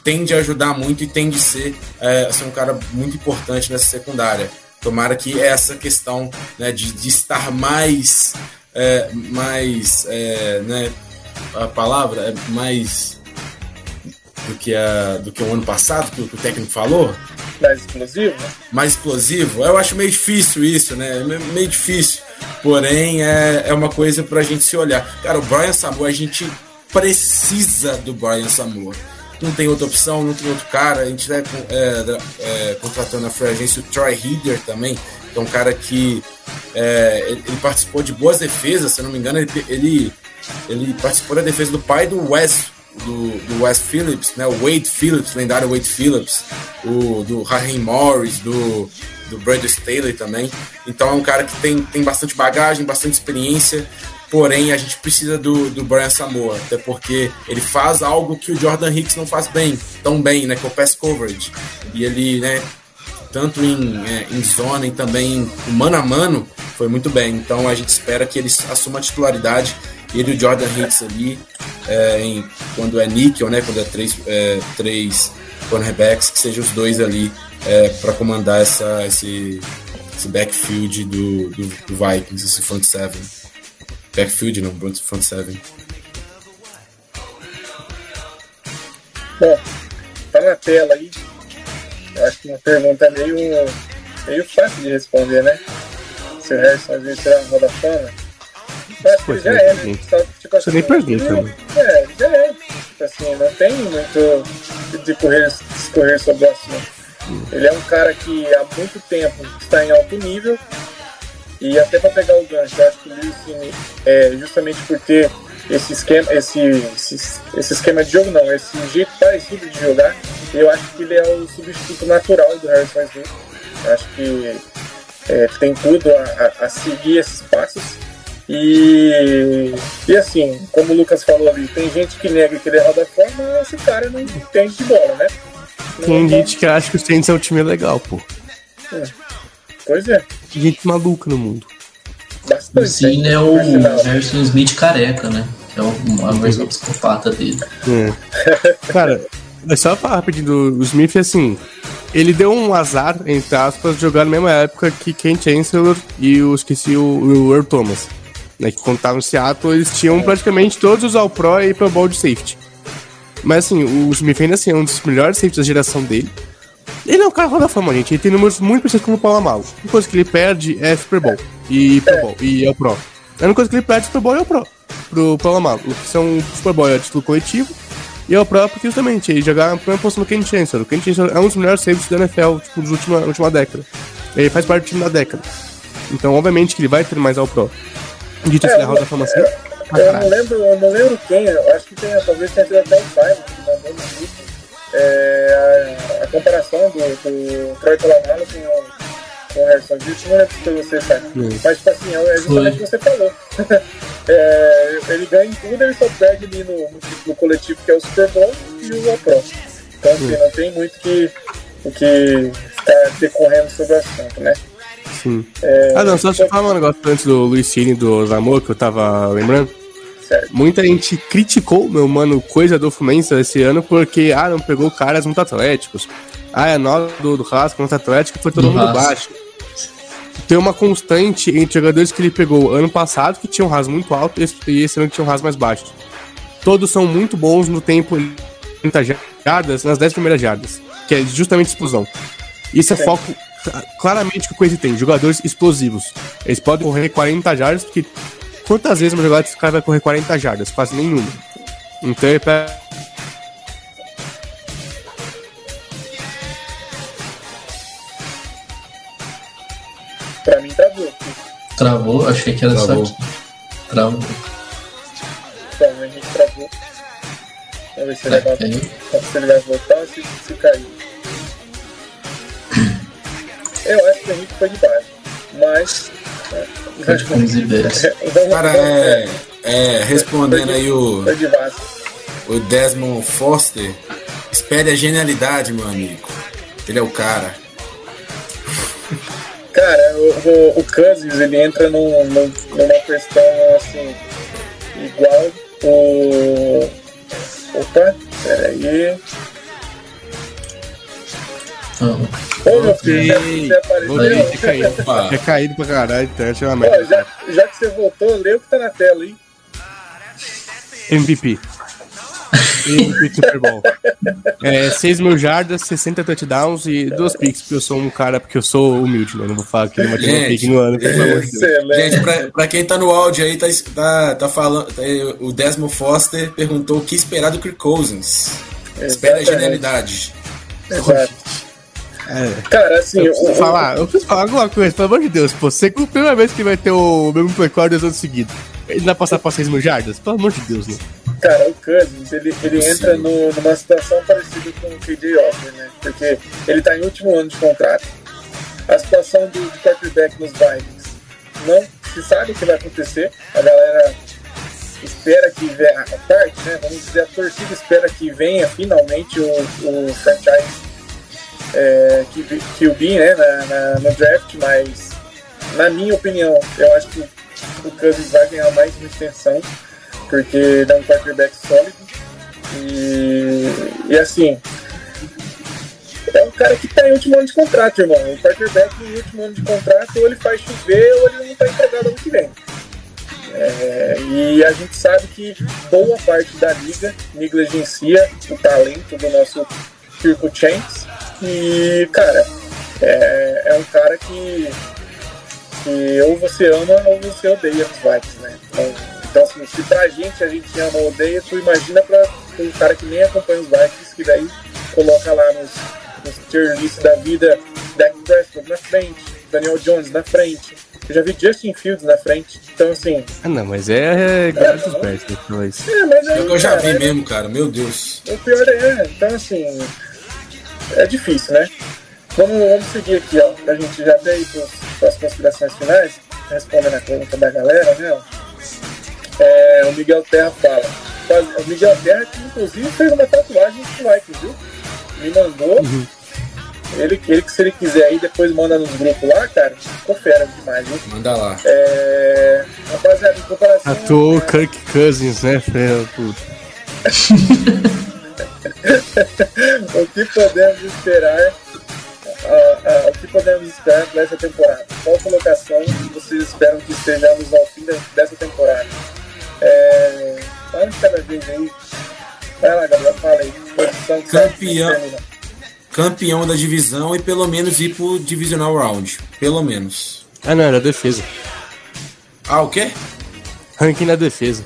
tende a ajudar muito e tende a ser, é, ser um cara muito importante nessa secundária. Tomara que essa questão né, de, de estar mais, é, mais é, né, a palavra é mais do que, a, do que o ano passado, que o, que o técnico falou. Mais explosivo? Mais explosivo. Eu acho meio difícil isso, né? Meio difícil. Porém, é, é uma coisa pra gente se olhar. Cara, o Brian Samoa, a gente precisa do Brian Samoa não tem outra opção, não tem outro cara. A gente está é, é, contratando a free agência o Troy Header também, que é um cara que é, ele, ele, participou de boas defesas, se eu não me engano, ele, ele, ele participou da defesa do pai do Wes, do, do Wes Phillips, né? O Wade Phillips, lendário Wade Phillips, o, do Raheem Morris, do, do Brad Staley também. Então é um cara que tem, tem bastante bagagem, bastante experiência. Porém, a gente precisa do, do Brian Samoa, até porque ele faz algo que o Jordan Hicks não faz bem, tão bem, né? Que é o pass coverage. E ele, né, tanto em, é, em zona e também em mano a mano, foi muito bem. Então a gente espera que ele assuma a titularidade. Ele e o Jordan Hicks ali, é, em, quando é níquel, né? Quando é três, é, três cornerbacks, que sejam os dois ali é, para comandar essa, esse, esse backfield do, do, do Vikings, esse front seven. Backfield, não, front seven. Bom, tá na tela aí. Eu acho que uma pergunta meio, meio fácil de responder, né? Se o Harrison às vezes será uma da fama. Eu acho que já é, né? Só, tipo, assim, Você nem pergunta, né? É, já é. Tipo assim, não tem muito de correr, discorrer sobre o assunto. Ele é um cara que há muito tempo está em alto nível, e até para pegar o gancho, eu acho que o Lewis, é, justamente por ter esse esquema, esse, esse, esse, esquema de jogo, não, esse jeito parecido de jogar, eu acho que ele é o substituto natural do Harrison Smith. Acho que é, tem tudo a, a, a, seguir esses passos. E, e assim, como o Lucas falou ali, tem gente que nega que ele é roda fora, mas esse cara não entende de bola, né? Não tem gente que acha que o Saints é um time legal, pô. É. Pois é. Tem gente maluca no mundo. Bastante. O Cine é o Harrison Smith careca, né? Que é uma versão psicopata dele. É. Cara, é só falar rapidinho do Smith, assim, ele deu um azar, entre aspas, jogar na mesma época que Ken Chancellor e o, esqueci, o, o Earl Thomas. Né, que quando no Seattle, eles tinham praticamente todos os All-Pro e Pro Bowl de safety. Mas assim, o Smith ainda assim é um dos melhores safeties da geração dele. Ele é um cara da fama, gente. Ele tem números muito parecidos com o Paulo. A única coisa que ele perde é Super Bowl e Pro Bowl e é o Pro. A única coisa que ele perde é Super Bowl e é o Pro. Pro Paulo Amalo. O que são Super Bowl é título coletivo e é o Pro porque justamente ele jogar na primeira posição do Ken Chancellor. O Ken Chancellor é um dos melhores safeties da NFL tipo, dos última, última década. Ele faz parte do time da década. Então, obviamente, que ele vai ter mais ao Pro. Dito É, assim, a roda da fama assim. Eu não lembro, eu não lembro quem, eu acho que tem, talvez tenha sido até o Simon que mandou no grupo é, a, a comparação do, do Troy Polamalu com, o- com o Harrison Smith, não lembro se você sabe. Hum. Mas, tipo assim, é justamente o que você falou. É, ele ganha em tudo, ele só perde ali no, no coletivo, que é o Super Bowl, e o Pro. Então, assim, não tem muito que, o que ficar decorrendo sobre o assunto, né? Sim. É, Ah, não, só deixa eu falar um negócio antes do Luiz Cine do Zamor, que eu tava lembrando. Certo. Muita gente criticou meu mano Coisa do Fluminense esse ano porque, ah, não pegou caras muito atléticos. Ah, a nota do, do Rasco muito atlético foi todo Do mundo Rasco. baixo. Tem uma constante entre jogadores que ele pegou ano passado, que tinham um ras muito alto, e esse- ano que tinham um ras mais baixo. Todos são muito bons no tempo 30 jardas, nas 10 primeiras jardas, que é justamente explosão. Isso é Sim. foco cl- claramente que o Coisa tem, jogadores explosivos. Eles podem correr 40 jardas, porque quantas vezes uma jogada esse cara vai correr 40 jardas? Quase nenhuma. Então ele pega. Pra mim, travou. Travou? Achei que era Travou. só aqui. Travou. Então, o Henrique travou. Vamos ver se ele vai, aí. se ele vai voltar ou se, se cair. Eu acho que o Henrique foi de base. Mas. Cara, é, é, respondendo aí o, o Desmond Foster, espere a genialidade, meu amigo. Ele é o cara. Cara, o, o, o Cousins ele entra num, num- numa questão assim. Igual o. Opa, peraí. Ô, meu filho, você caído. Opa. Tinha caído pra caralho, então é uma merda. já, já que você voltou, lê o que tá na tela aí. MVP. MVP Super Bowl. É, 6 mil jardas, 60 touchdowns e duas picks, porque eu sou um cara, porque eu sou humilde, né? Não vou falar que ele vai ter uma pick no ano, pelo amor de Deus. Excelente. Gente, pra, pra quem tá no áudio aí, tá, tá, tá falando. tá o Desmond Foster perguntou o que esperar do Kirk Cousins. Espera a Exatamente. genialidade. Exato. É. Cara, assim, Eu preciso o- falar, eu preciso falar alguma coisa, pelo amor de Deus. Pô, você é a primeira vez que vai ter o mesmo recorde dois anos seguidos. Ele vai passar pra 6 mil jardas? Pelo amor de Deus, né? cara, o Cousins, ele, ele entra no- numa situação parecida com o KJ Osborne, né? Porque ele tá em último ano de contrato. A situação do, de quarterback nos Vikings não se sabe o que vai acontecer. A galera espera que venha, a parte, né? Vamos dizer, a torcida espera que venha finalmente o, o franchise é, que, que o B, né, na, na- no draft, mas na minha opinião, eu acho que o Cousins vai ganhar mais uma extensão, porque é um quarterback sólido. E, e assim, é um cara que tá em último ano de contrato, irmão. O quarterback em último ano de contrato, ou ele faz chover ou ele não tá empregado ano que vem. É, e a gente sabe que boa parte da liga negligencia o talento do nosso Kirko Chains. E, cara, é, é um cara que, que ou você ama ou você odeia os Vikings, né? Então, então, assim, se pra gente a gente ama ou odeia, tu imagina pra um cara que nem acompanha os Vikings, que daí coloca lá nos, nos tier list da vida Dak Prescott na frente, Daniel Jones na frente. Eu já vi Justin Fields na frente. Então, assim, Ah, não, mas é, é galera dos pés, né? Então é é, mas aí, Eu já cara, vi é- mesmo, cara. Meu Deus. o pior é, então assim, é difícil, né? Vamos, vamos seguir aqui, ó, pra gente já ter aí para as considerações finais, respondendo a pergunta da galera, né? ó. É, o Miguel Terra fala. O Miguel Terra, que inclusive fez uma tatuagem com Vikings, viu? Me mandou. Ele, ele que se ele quiser aí, depois manda nos grupos lá, cara. Ficou fera demais, hein? Manda lá. É. Rapaziada, em comparação. Atuou o Kirk Cousins, né, Fê? O que podemos esperar? o que podemos esperar para essa temporada? Qual colocação vocês esperam que estejamos ao fim dessa temporada? É, fala de cada vez aí. Vai lá, Gabriel, fala aí. Posição Campeão. Campeão da divisão e pelo menos ir pro Divisional Round. Pelo menos. Ah, não, era defesa. Ah, o quê? Ranking na defesa.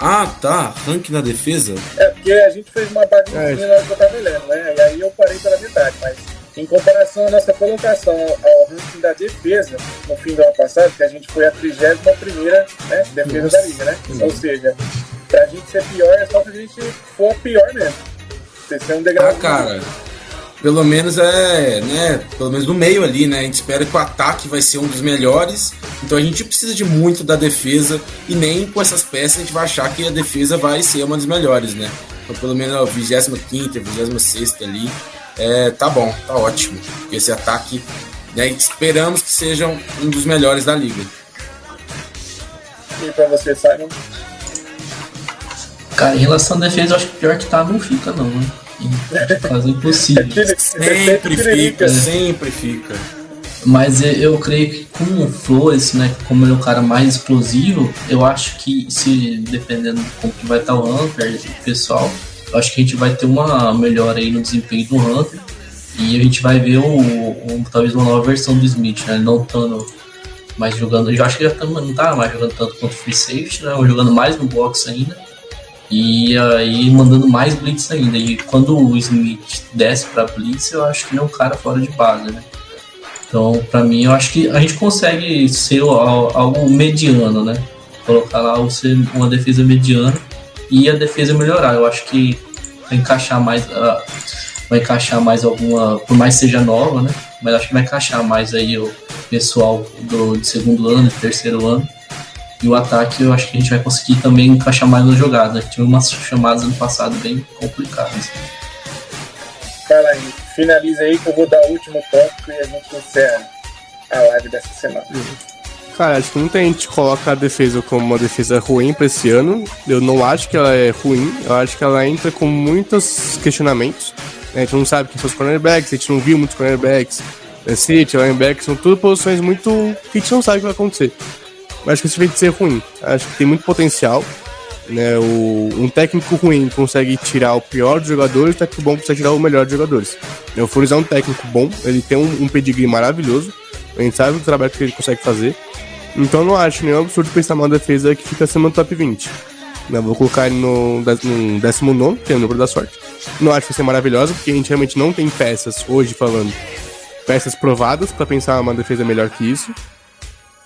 Ah, tá. Rank na defesa? É, porque a gente fez uma baguncinha É. na hora que eu tava lendo, né? E aí eu parei pela metade, mas em comparação à nossa colocação ao ranking da defesa no fim do ano passado, que a gente foi a 31 primeira né, defesa Nossa. da liga, né? Ou seja, pra gente ser pior é só se a gente for pior mesmo. Você ser um degrau. Ah, cara. Pelo menos é, né? Pelo menos no meio ali, né? A gente espera que o ataque vai ser um dos melhores. Então a gente precisa de muito da defesa. E nem com essas peças a gente vai achar que a defesa vai ser uma das melhores, né? Então pelo menos a 25, 26 ali. É, tá bom, tá ótimo. Porque esse ataque, né? Esperamos que sejam um dos melhores da liga. E pra você, Simon? Cara, em relação à defesa, eu acho que pior que tá não fica, não, né? É quase impossível. Aquele Sempre tiririca. fica, sempre fica. Mas eu, eu creio que com o Flores, né, como ele é o cara mais explosivo, eu acho que se dependendo de como que vai estar o Hunter, o pessoal, eu acho que a gente vai ter uma melhora aí no desempenho do Hunter e a gente vai ver o, o- talvez uma nova versão do Smith, né, não estando mais jogando, eu acho que já tá, não tá mais jogando tanto quanto free safety, né, jogando mais no box ainda e aí mandando mais blitz ainda. E quando o Smith desce para blitz, eu acho que ele é um cara fora de base, né? Então, pra mim, eu acho que a gente consegue ser algo mediano, né? Colocar lá uma defesa mediana e a defesa melhorar. Eu acho que vai encaixar mais, ah, vai encaixar mais alguma, por mais seja nova, né? Mas acho que vai encaixar mais aí o pessoal do segundo ano, de terceiro ano. E o ataque, eu acho que a gente vai conseguir também encaixar mais nas jogadas. Tive umas chamadas ano passado bem complicadas. Fala aí. Finaliza aí que eu vou dar o último tópico e a gente encerra a live dessa semana. Cara, acho que muita gente coloca a defesa como uma defesa ruim pra esse ano. Eu não acho que ela é ruim. Eu acho que ela entra com muitos questionamentos. A gente não sabe quem são os cornerbacks, a gente não viu muitos cornerbacks. É City, linebackers, são tudo posições muito que a gente não sabe o que vai acontecer. Acho que isso vem de ser ruim. Acho que tem muito potencial. Né? O, um técnico ruim consegue tirar o pior dos jogadores, o técnico bom consegue tirar o melhor dos jogadores. O Flores é um técnico bom, ele tem um, um pedigree maravilhoso. A gente sabe o trabalho que ele consegue fazer. Então não acho nenhum absurdo pensar numa defesa que fica acima do top 20. Né, vou colocar ele no, dez- no 19, que é o número da sorte. Não acho que vai ser maravilhosa, porque a gente realmente não tem peças, hoje falando, peças provadas pra pensar uma defesa melhor que isso.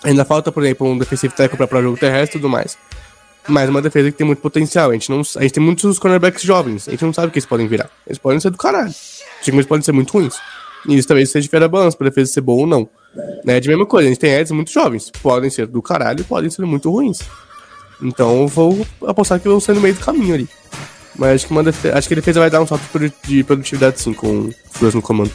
Ainda falta, por exemplo, um defensive tackle pra, pra jogo terrestre e tudo mais. Mas uma defesa que tem muito potencial. A gente, não, a gente tem muitos cornerbacks jovens. A gente não sabe o que eles podem virar. Eles podem ser do caralho. Eles podem ser muito ruins. E isso talvez seja diferente da balança pra defesa ser boa ou não. Né? De mesma coisa, a gente tem Eds muito jovens. Podem ser do caralho podem ser muito ruins. Então eu vou apostar que vão ser no meio do caminho ali. Mas acho que, uma defe- acho que a defesa vai dar um salto de produtividade sim, com o Flores no comando.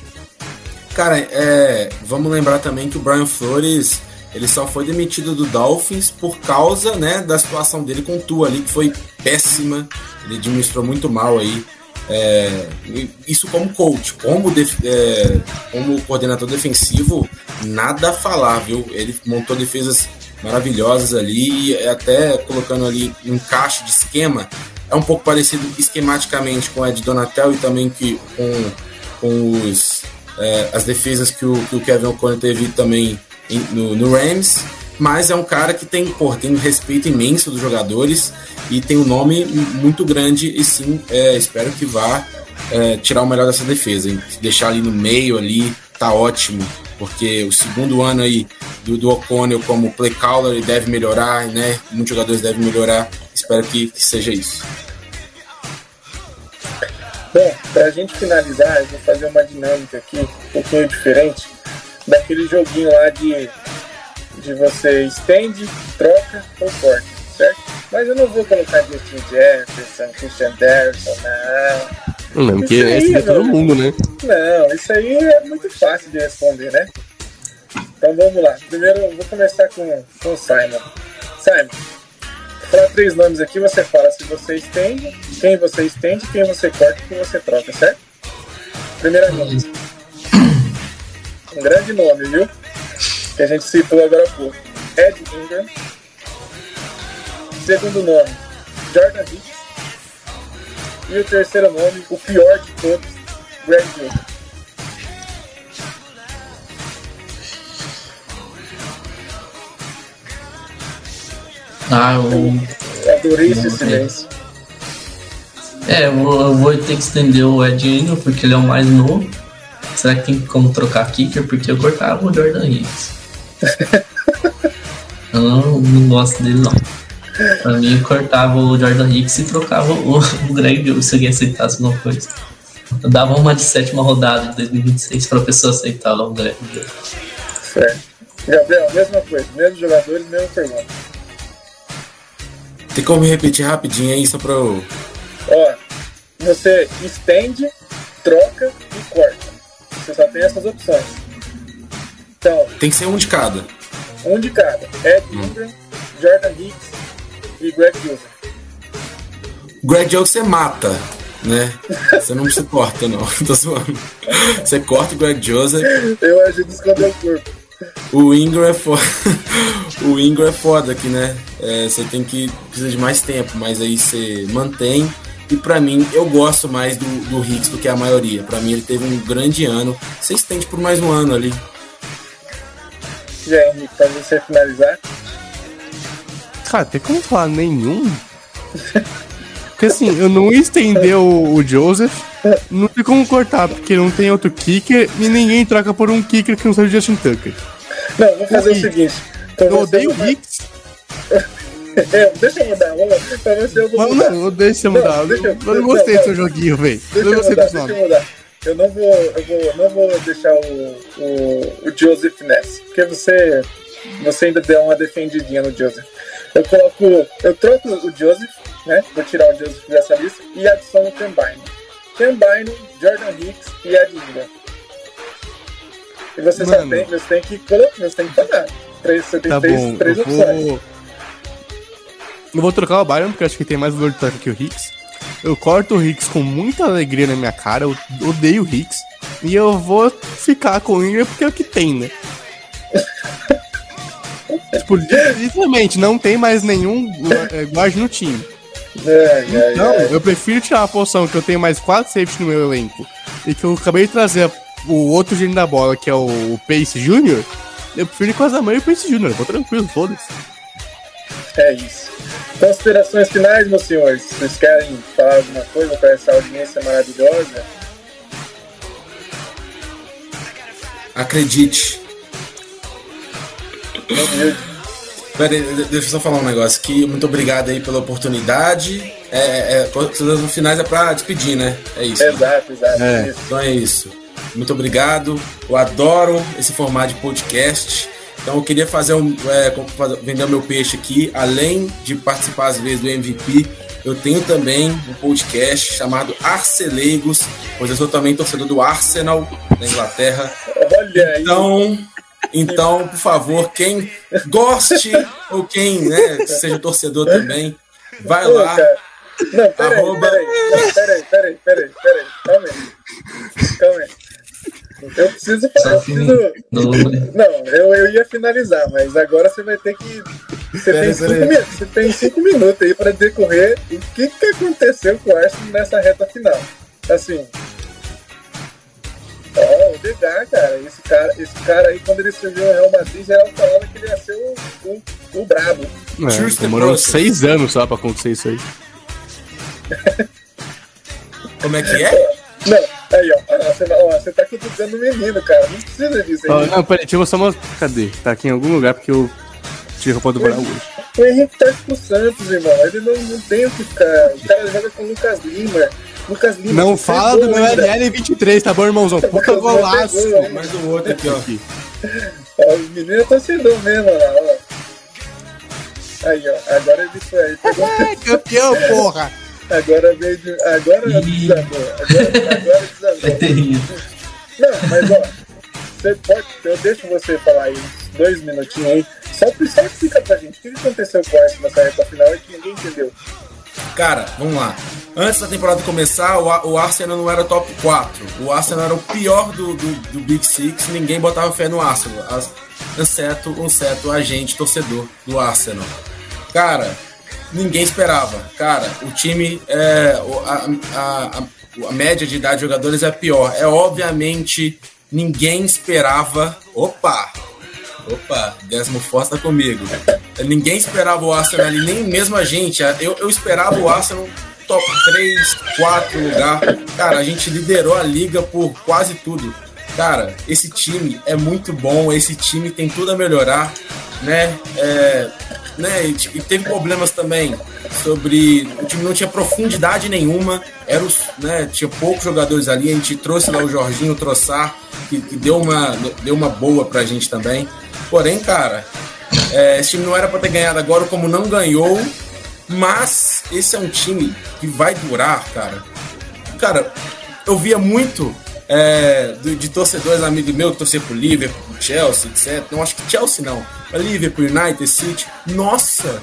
Cara, é, vamos lembrar também que o Brian Flores ele só foi demitido do Dolphins por causa né, da situação dele com o Tua ali, que foi péssima. Ele administrou muito mal aí. É, isso como coach, como, def- é, como coordenador defensivo, nada a falar, viu? Ele montou defesas maravilhosas ali até colocando ali um encaixe de esquema. É um pouco parecido esquematicamente com a de Donatel e também que, com, com os, é, as defesas que o, que o Kevin O'Connor teve também no, no Rams. Mas é um cara que tem, pô, tem um respeito imenso dos jogadores e tem um nome muito grande e sim, é, espero que vá é, tirar o melhor dessa defesa. hein? Deixar ali no meio ali, tá ótimo. Porque o segundo ano aí do, do O'Connell como play caller ele deve melhorar, né? Muitos jogadores devem melhorar. Espero que, que seja isso. Bom, pra gente finalizar, eu vou fazer uma dinâmica aqui, um pouquinho diferente, daquele joguinho lá de, de você estende, troca ou corta, certo? Mas eu não vou colocar Justin Jefferson, Christian Derson, não. Não, porque esse é todo mundo, né? Não, isso aí é muito fácil de responder, né? Então vamos lá. Primeiro eu vou começar com, com o Simon. Simon, para três nomes aqui, você fala se você estende, quem você estende, quem você corta e quem você troca, certo? Primeira nome. Um grande nome, viu? Que a gente citou agora há pouco. Ed Ingram. Segundo nome, Jordan Hicks. E o terceiro nome, o pior de todos, Greg Wilson. Ah, eu. Adorei esse silêncio. É, vou, eu vou ter que estender o Ed Ingram, porque ele é o mais novo. Será que tem como trocar kicker? Porque eu cortava o Jordan Hicks. eu não, não gosto dele, não. Pra mim, eu cortava o Jordan Hicks e trocava o, o Greg Wilson se alguém aceitasse alguma coisa. Eu dava uma de sétima rodada de 2026 pra pessoa aceitar o Greg Wilson. Certo. Gabriel, mesma coisa. Mesmos jogadores, mesma pergunta. Tem como repetir rapidinho aí, só pra eu. Ó, você estende, troca e corta. Você só tem essas opções. Então, Tem que ser um de cada. um de cada. Ed Ingram, Jordan Hicks e Greg Wilson. Greg Jones você mata, né? Você não se corta, não. Tô zoando. Você corta o Greg Joseph. Eu ajudo a esconder o corpo. O Ingram é foda. o Ingram é foda aqui, né? É, você tem que. precisa de mais tempo, mas aí você mantém. E pra mim, eu gosto mais do, do Hicks do que a maioria. Pra mim, ele teve um grande ano. Você estende por mais um ano ali. E aí, Henrique, pra você finalizar? Cara, tem como falar nenhum? Porque assim, eu não ia estender o, o Joseph, não tem como cortar, porque não tem outro kicker e ninguém troca por um kicker que não seja o Justin Tucker. Não, vou fazer o Henrique, seguinte. Eu odeio o Hicks, É, deixa eu mudar, vamos. Pra você eu vou mudar. não deixa eu mudar. Não, deixa eu- eu não gostei do seu joguinho, velho. Eu não gostei dos deixa nomes. eu mudar. Eu não vou, eu vou, não vou deixar o, o, o Joseph nessa, porque você, você ainda deu uma defendidinha no Joseph. Eu coloco, eu troco o Joseph, né? Vou tirar o Joseph dessa lista e adiciono o Combine. Combine, Jordan Hicks e Ed Ingram. E você só Mano. tem, você tem que você tem que pagar. Três, você tem Tá três, bom, três opções. vou... Eu vou trocar o Byron, porque eu acho que tem mais valor de troca que o Hicks. Eu corto o Hicks com muita alegria na minha cara, eu odeio o Hicks. E eu vou ficar com o Ingram porque é o que tem, né? tipo, literalmente, não tem mais nenhum eh, guard no time. É, é, Não, é. eu prefiro tirar uma posição que eu tenho mais quatro safety no meu elenco e que eu acabei de trazer o outro gênio da bola, que é o Pace Jr. Eu prefiro ir com a Zamã e o Pace Jr. Vou tranquilo, foda-se. É isso. Considerações finais, meus senhores. Vocês querem falar alguma coisa para essa audiência maravilhosa? Acredite. Pera aí, deixa eu só falar um negócio aqui. Muito obrigado aí pela oportunidade. É, é, é, considerações finais é pra despedir, né? É isso. né? Exato, exato. É. Então é isso. Muito obrigado. Eu adoro esse formato de podcast. Então eu queria fazer um, é, vender o meu peixe aqui. Além de participar às vezes do MVP, eu tenho também um podcast chamado Arceleigos, pois eu sou também torcedor do Arsenal da Inglaterra. Olha. Então, então, por favor, quem goste ou quem né, seja torcedor também, vai Pô, lá. cara. Não, peraí, Arroba- peraí. Não, peraí, peraí, peraí, peraí. Calma aí. Calma aí. Eu preciso. Só Eu preciso... Não, eu, eu ia finalizar, mas agora você vai ter que. Você tem, cinco, peraí. mi- você tem cinco minutos aí para decorrer o que, que aconteceu com o Arsenal nessa reta final. Assim. Ó, o Degar, cara, esse cara, esse cara aí, quando ele surgiu no Real Madrid, já era falando que ele ia ser o, o, o brabo. É, demorou seis anos só pra acontecer isso aí. Como é que é? Não, aí, ó, você, ó, você tá cutucando o menino, cara. Não precisa disso aí. não, peraí, deixa eu mostrar uma. Cadê? Tá aqui em algum lugar porque eu tirei roupa do hoje. O Henrique tá pro Santos, irmão. Ele não, não tem o que ficar. O cara joga com o Lucas Lima. Lucas Lima. Não você fala do meu ainda. LL23, tá bom, irmãozão? Puta Lucas Lima golaço! Mais um outro aqui, ó. Aqui. Ó, o menino é torcedor mesmo, ó. Aí, ó. Agora ele foi aí. Pegou... É campeão, porra! Agora veio. Agora desandou. Agora, agora desandou. Não, mas ó, você pode, eu deixo você falar aí uns dois minutinhos aí. Só, só explica pra gente o que aconteceu com o Arsenal nessa reta final e que ninguém entendeu. Cara, vamos lá. Antes da temporada começar, o, o Arsenal não era top 4. O Arsenal era o pior do, do, do Big Six. Ninguém botava fé no Arsenal. As, exceto um certo agente torcedor do Arsenal. Cara, ninguém esperava. Cara, o time, é, a, a, a, a média de idade de jogadores é pior. É obviamente ninguém esperava. Opa! Opa, Desmo Foz tá comigo. Ninguém esperava o Arsenal ali, nem mesmo a gente. Eu, eu esperava o Arsenal top 3, 4 lugar. Cara, a gente liderou a liga por quase tudo. Cara, esse time é muito bom, esse time tem tudo a melhorar, né? É, né? E, teve problemas também sobre o time não tinha profundidade nenhuma, era os, né, tinha poucos jogadores ali, a gente trouxe lá o Jorginho Troçar, que, que deu uma deu uma boa pra gente também. Porém, cara, é, esse time não era para ter ganhado agora, como não ganhou, mas esse é um time que vai durar, cara. Cara, eu via muito é, de, de, torcedores amigos meus que torcer pro Liverpool, pro Chelsea, etc. Não acho que Chelsea não. Liverpool, United, City. Nossa,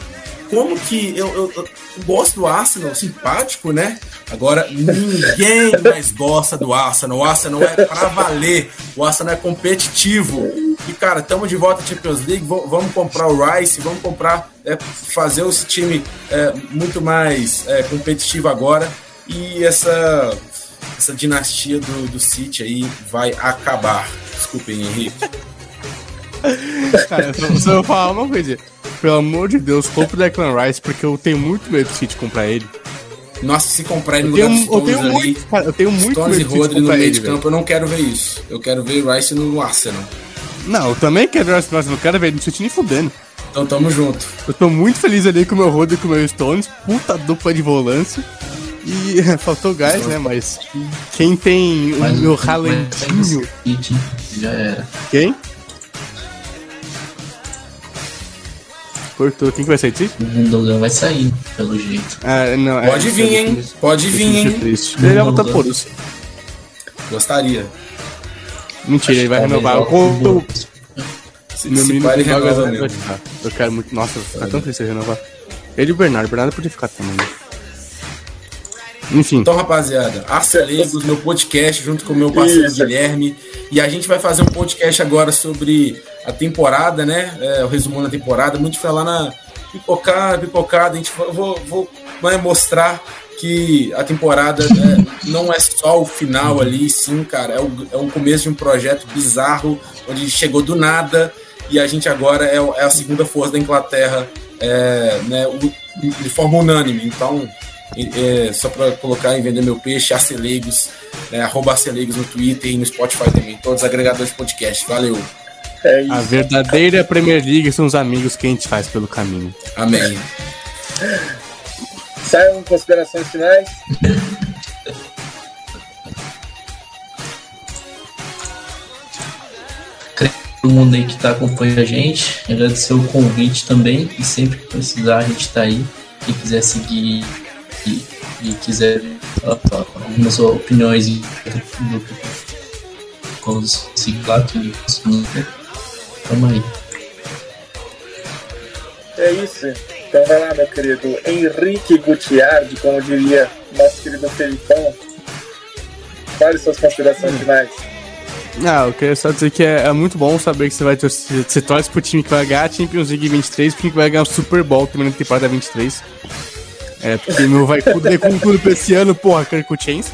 como que eu, eu, eu, gosto do Arsenal, simpático, né? Agora ninguém mais gosta do Arsenal. O Arsenal é pra valer. O Arsenal é competitivo. E cara, estamos de volta à Champions League. Vamos comprar o Rice, vamos comprar, é, fazer esse time é, muito mais é, competitivo agora. E essa essa dinastia do, do City aí vai acabar. Desculpem, Henrique. Cara, eu só vou falar uma coisa. Pelo amor de Deus, compre o Declan Rice, porque eu tenho muito medo do City comprar ele. Nossa, se comprar ele no eu lugar tenho, eu tenho ali, muito, cara, eu tenho muito Stones medo e Rodri no meio de campo, eu não quero ver isso. Eu quero ver Rice no Arsenal. Não, eu também quero ver o Rice no Arsenal, não quero ver ele no City nem fudendo. Então tamo junto. Eu tô muito feliz ali com o meu Rodri e com o meu Stones, puta dupla de volância. E faltou gás, né? Mas quem tem o Mas meu ralentinho. Já era. Quem? Cortou. Quem que vai sair disso? O Gundogan vai sair, pelo jeito. Ah, não, é, Pode é, vir, hein? Pode vir, hein? Ele vai voltar por isso. Gostaria. Mentira, Acho ele vai renovar. O, se, meu menino vai renovar Eu quero muito. Nossa, ficar tão triste renovar. Ele e o Bernardo. O Bernardo podia ficar também. Né? Enfim. Então, rapaziada, Arcelegos, meu podcast, junto com o meu parceiro Isso. Guilherme. E a gente vai fazer um podcast agora sobre a temporada, né? É, o resumo da temporada. Muito falar na pipocada, pipocada. A gente vou, vou vai mostrar que a temporada né, não é só o final ali, sim, cara. É o, é o começo de um projeto bizarro, onde chegou do nada e a gente agora é, é a segunda força da Inglaterra é, né, de forma unânime. Então, é, só para colocar e vender meu peixe, Arcelegos, é, arroba no Twitter e no Spotify também, todos os agregadores de podcast. Valeu! É a verdadeira Premier League são os amigos que a gente faz pelo caminho. Amém. Saiam considerações finais. todo mundo aí que está acompanhando a gente, agradecer o convite também e sempre que precisar a gente está aí. Quem quiser seguir e, e quiser algumas opiniões do com os ciclatos tamo aí. É isso. Então vai lá, meu querido Henrique Gutiardi, como diria nosso querido Felipão. Fale suas considerações hum. finais. Ah, eu queria só dizer que é, é muito bom saber que você vai torcer, você torce pro time que vai ganhar a Champions League 23, pro time que vai ganhar o Super Bowl também na temporada 23. É, porque meu vai tudo com tudo pra esse ano, porra, Kirk Chains.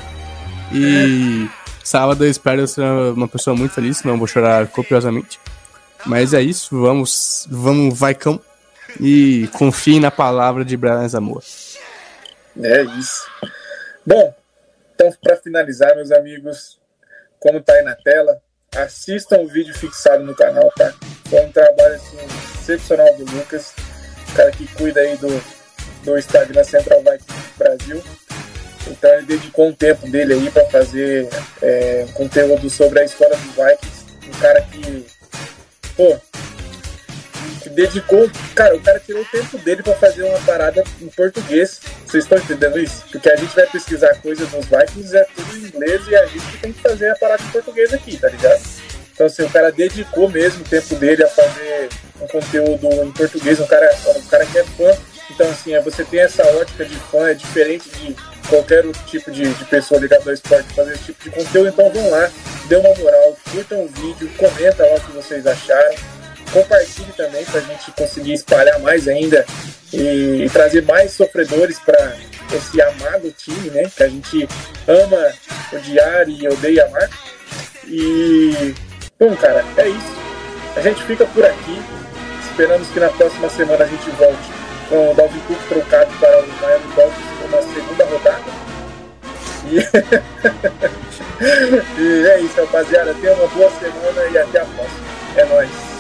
E sábado eu espero ser uma pessoa muito feliz, eu vou chorar copiosamente. Mas é isso, vamos, vamos, vai cão. E confie na palavra de Brian Zamor. É isso. Bom, então para finalizar, meus amigos, como tá aí na tela, assistam o vídeo fixado no canal, tá? Foi um trabalho assim, excepcional do Lucas, cara que cuida aí do, do Instagram Central Vikings Brasil. Então ele dedicou um tempo dele aí para fazer é, conteúdo sobre a história dos Vikings. Um cara que, pô, que dedicou, cara, o cara tirou o tempo dele para fazer uma parada em português, Vocês estão entendendo isso? Porque a gente vai pesquisar coisas nos Vikings, é tudo em inglês e a gente tem que fazer a parada em português aqui, tá ligado? Então, assim, o cara dedicou mesmo o tempo dele a fazer um conteúdo em português, um cara, um cara que é fã. Então, assim, é, você tem essa ótica de fã, é diferente de qualquer outro tipo de, de pessoa ligada ao esporte fazer esse tipo de conteúdo. Então, vão lá, dê uma moral, curtam o vídeo, comenta lá o que vocês acharam compartilhe também para a gente conseguir espalhar mais ainda e, e trazer mais sofredores para esse amado time, né? Que a gente ama odiar e odeia amar. E, bom, cara, é isso. A gente fica por aqui. Esperamos que na próxima semana a gente volte com o Dalvin Cook trocado para o Miami Dolphins uma segunda rodada. E, e é isso, rapaziada. Tenha uma boa semana e até a próxima. É nóis.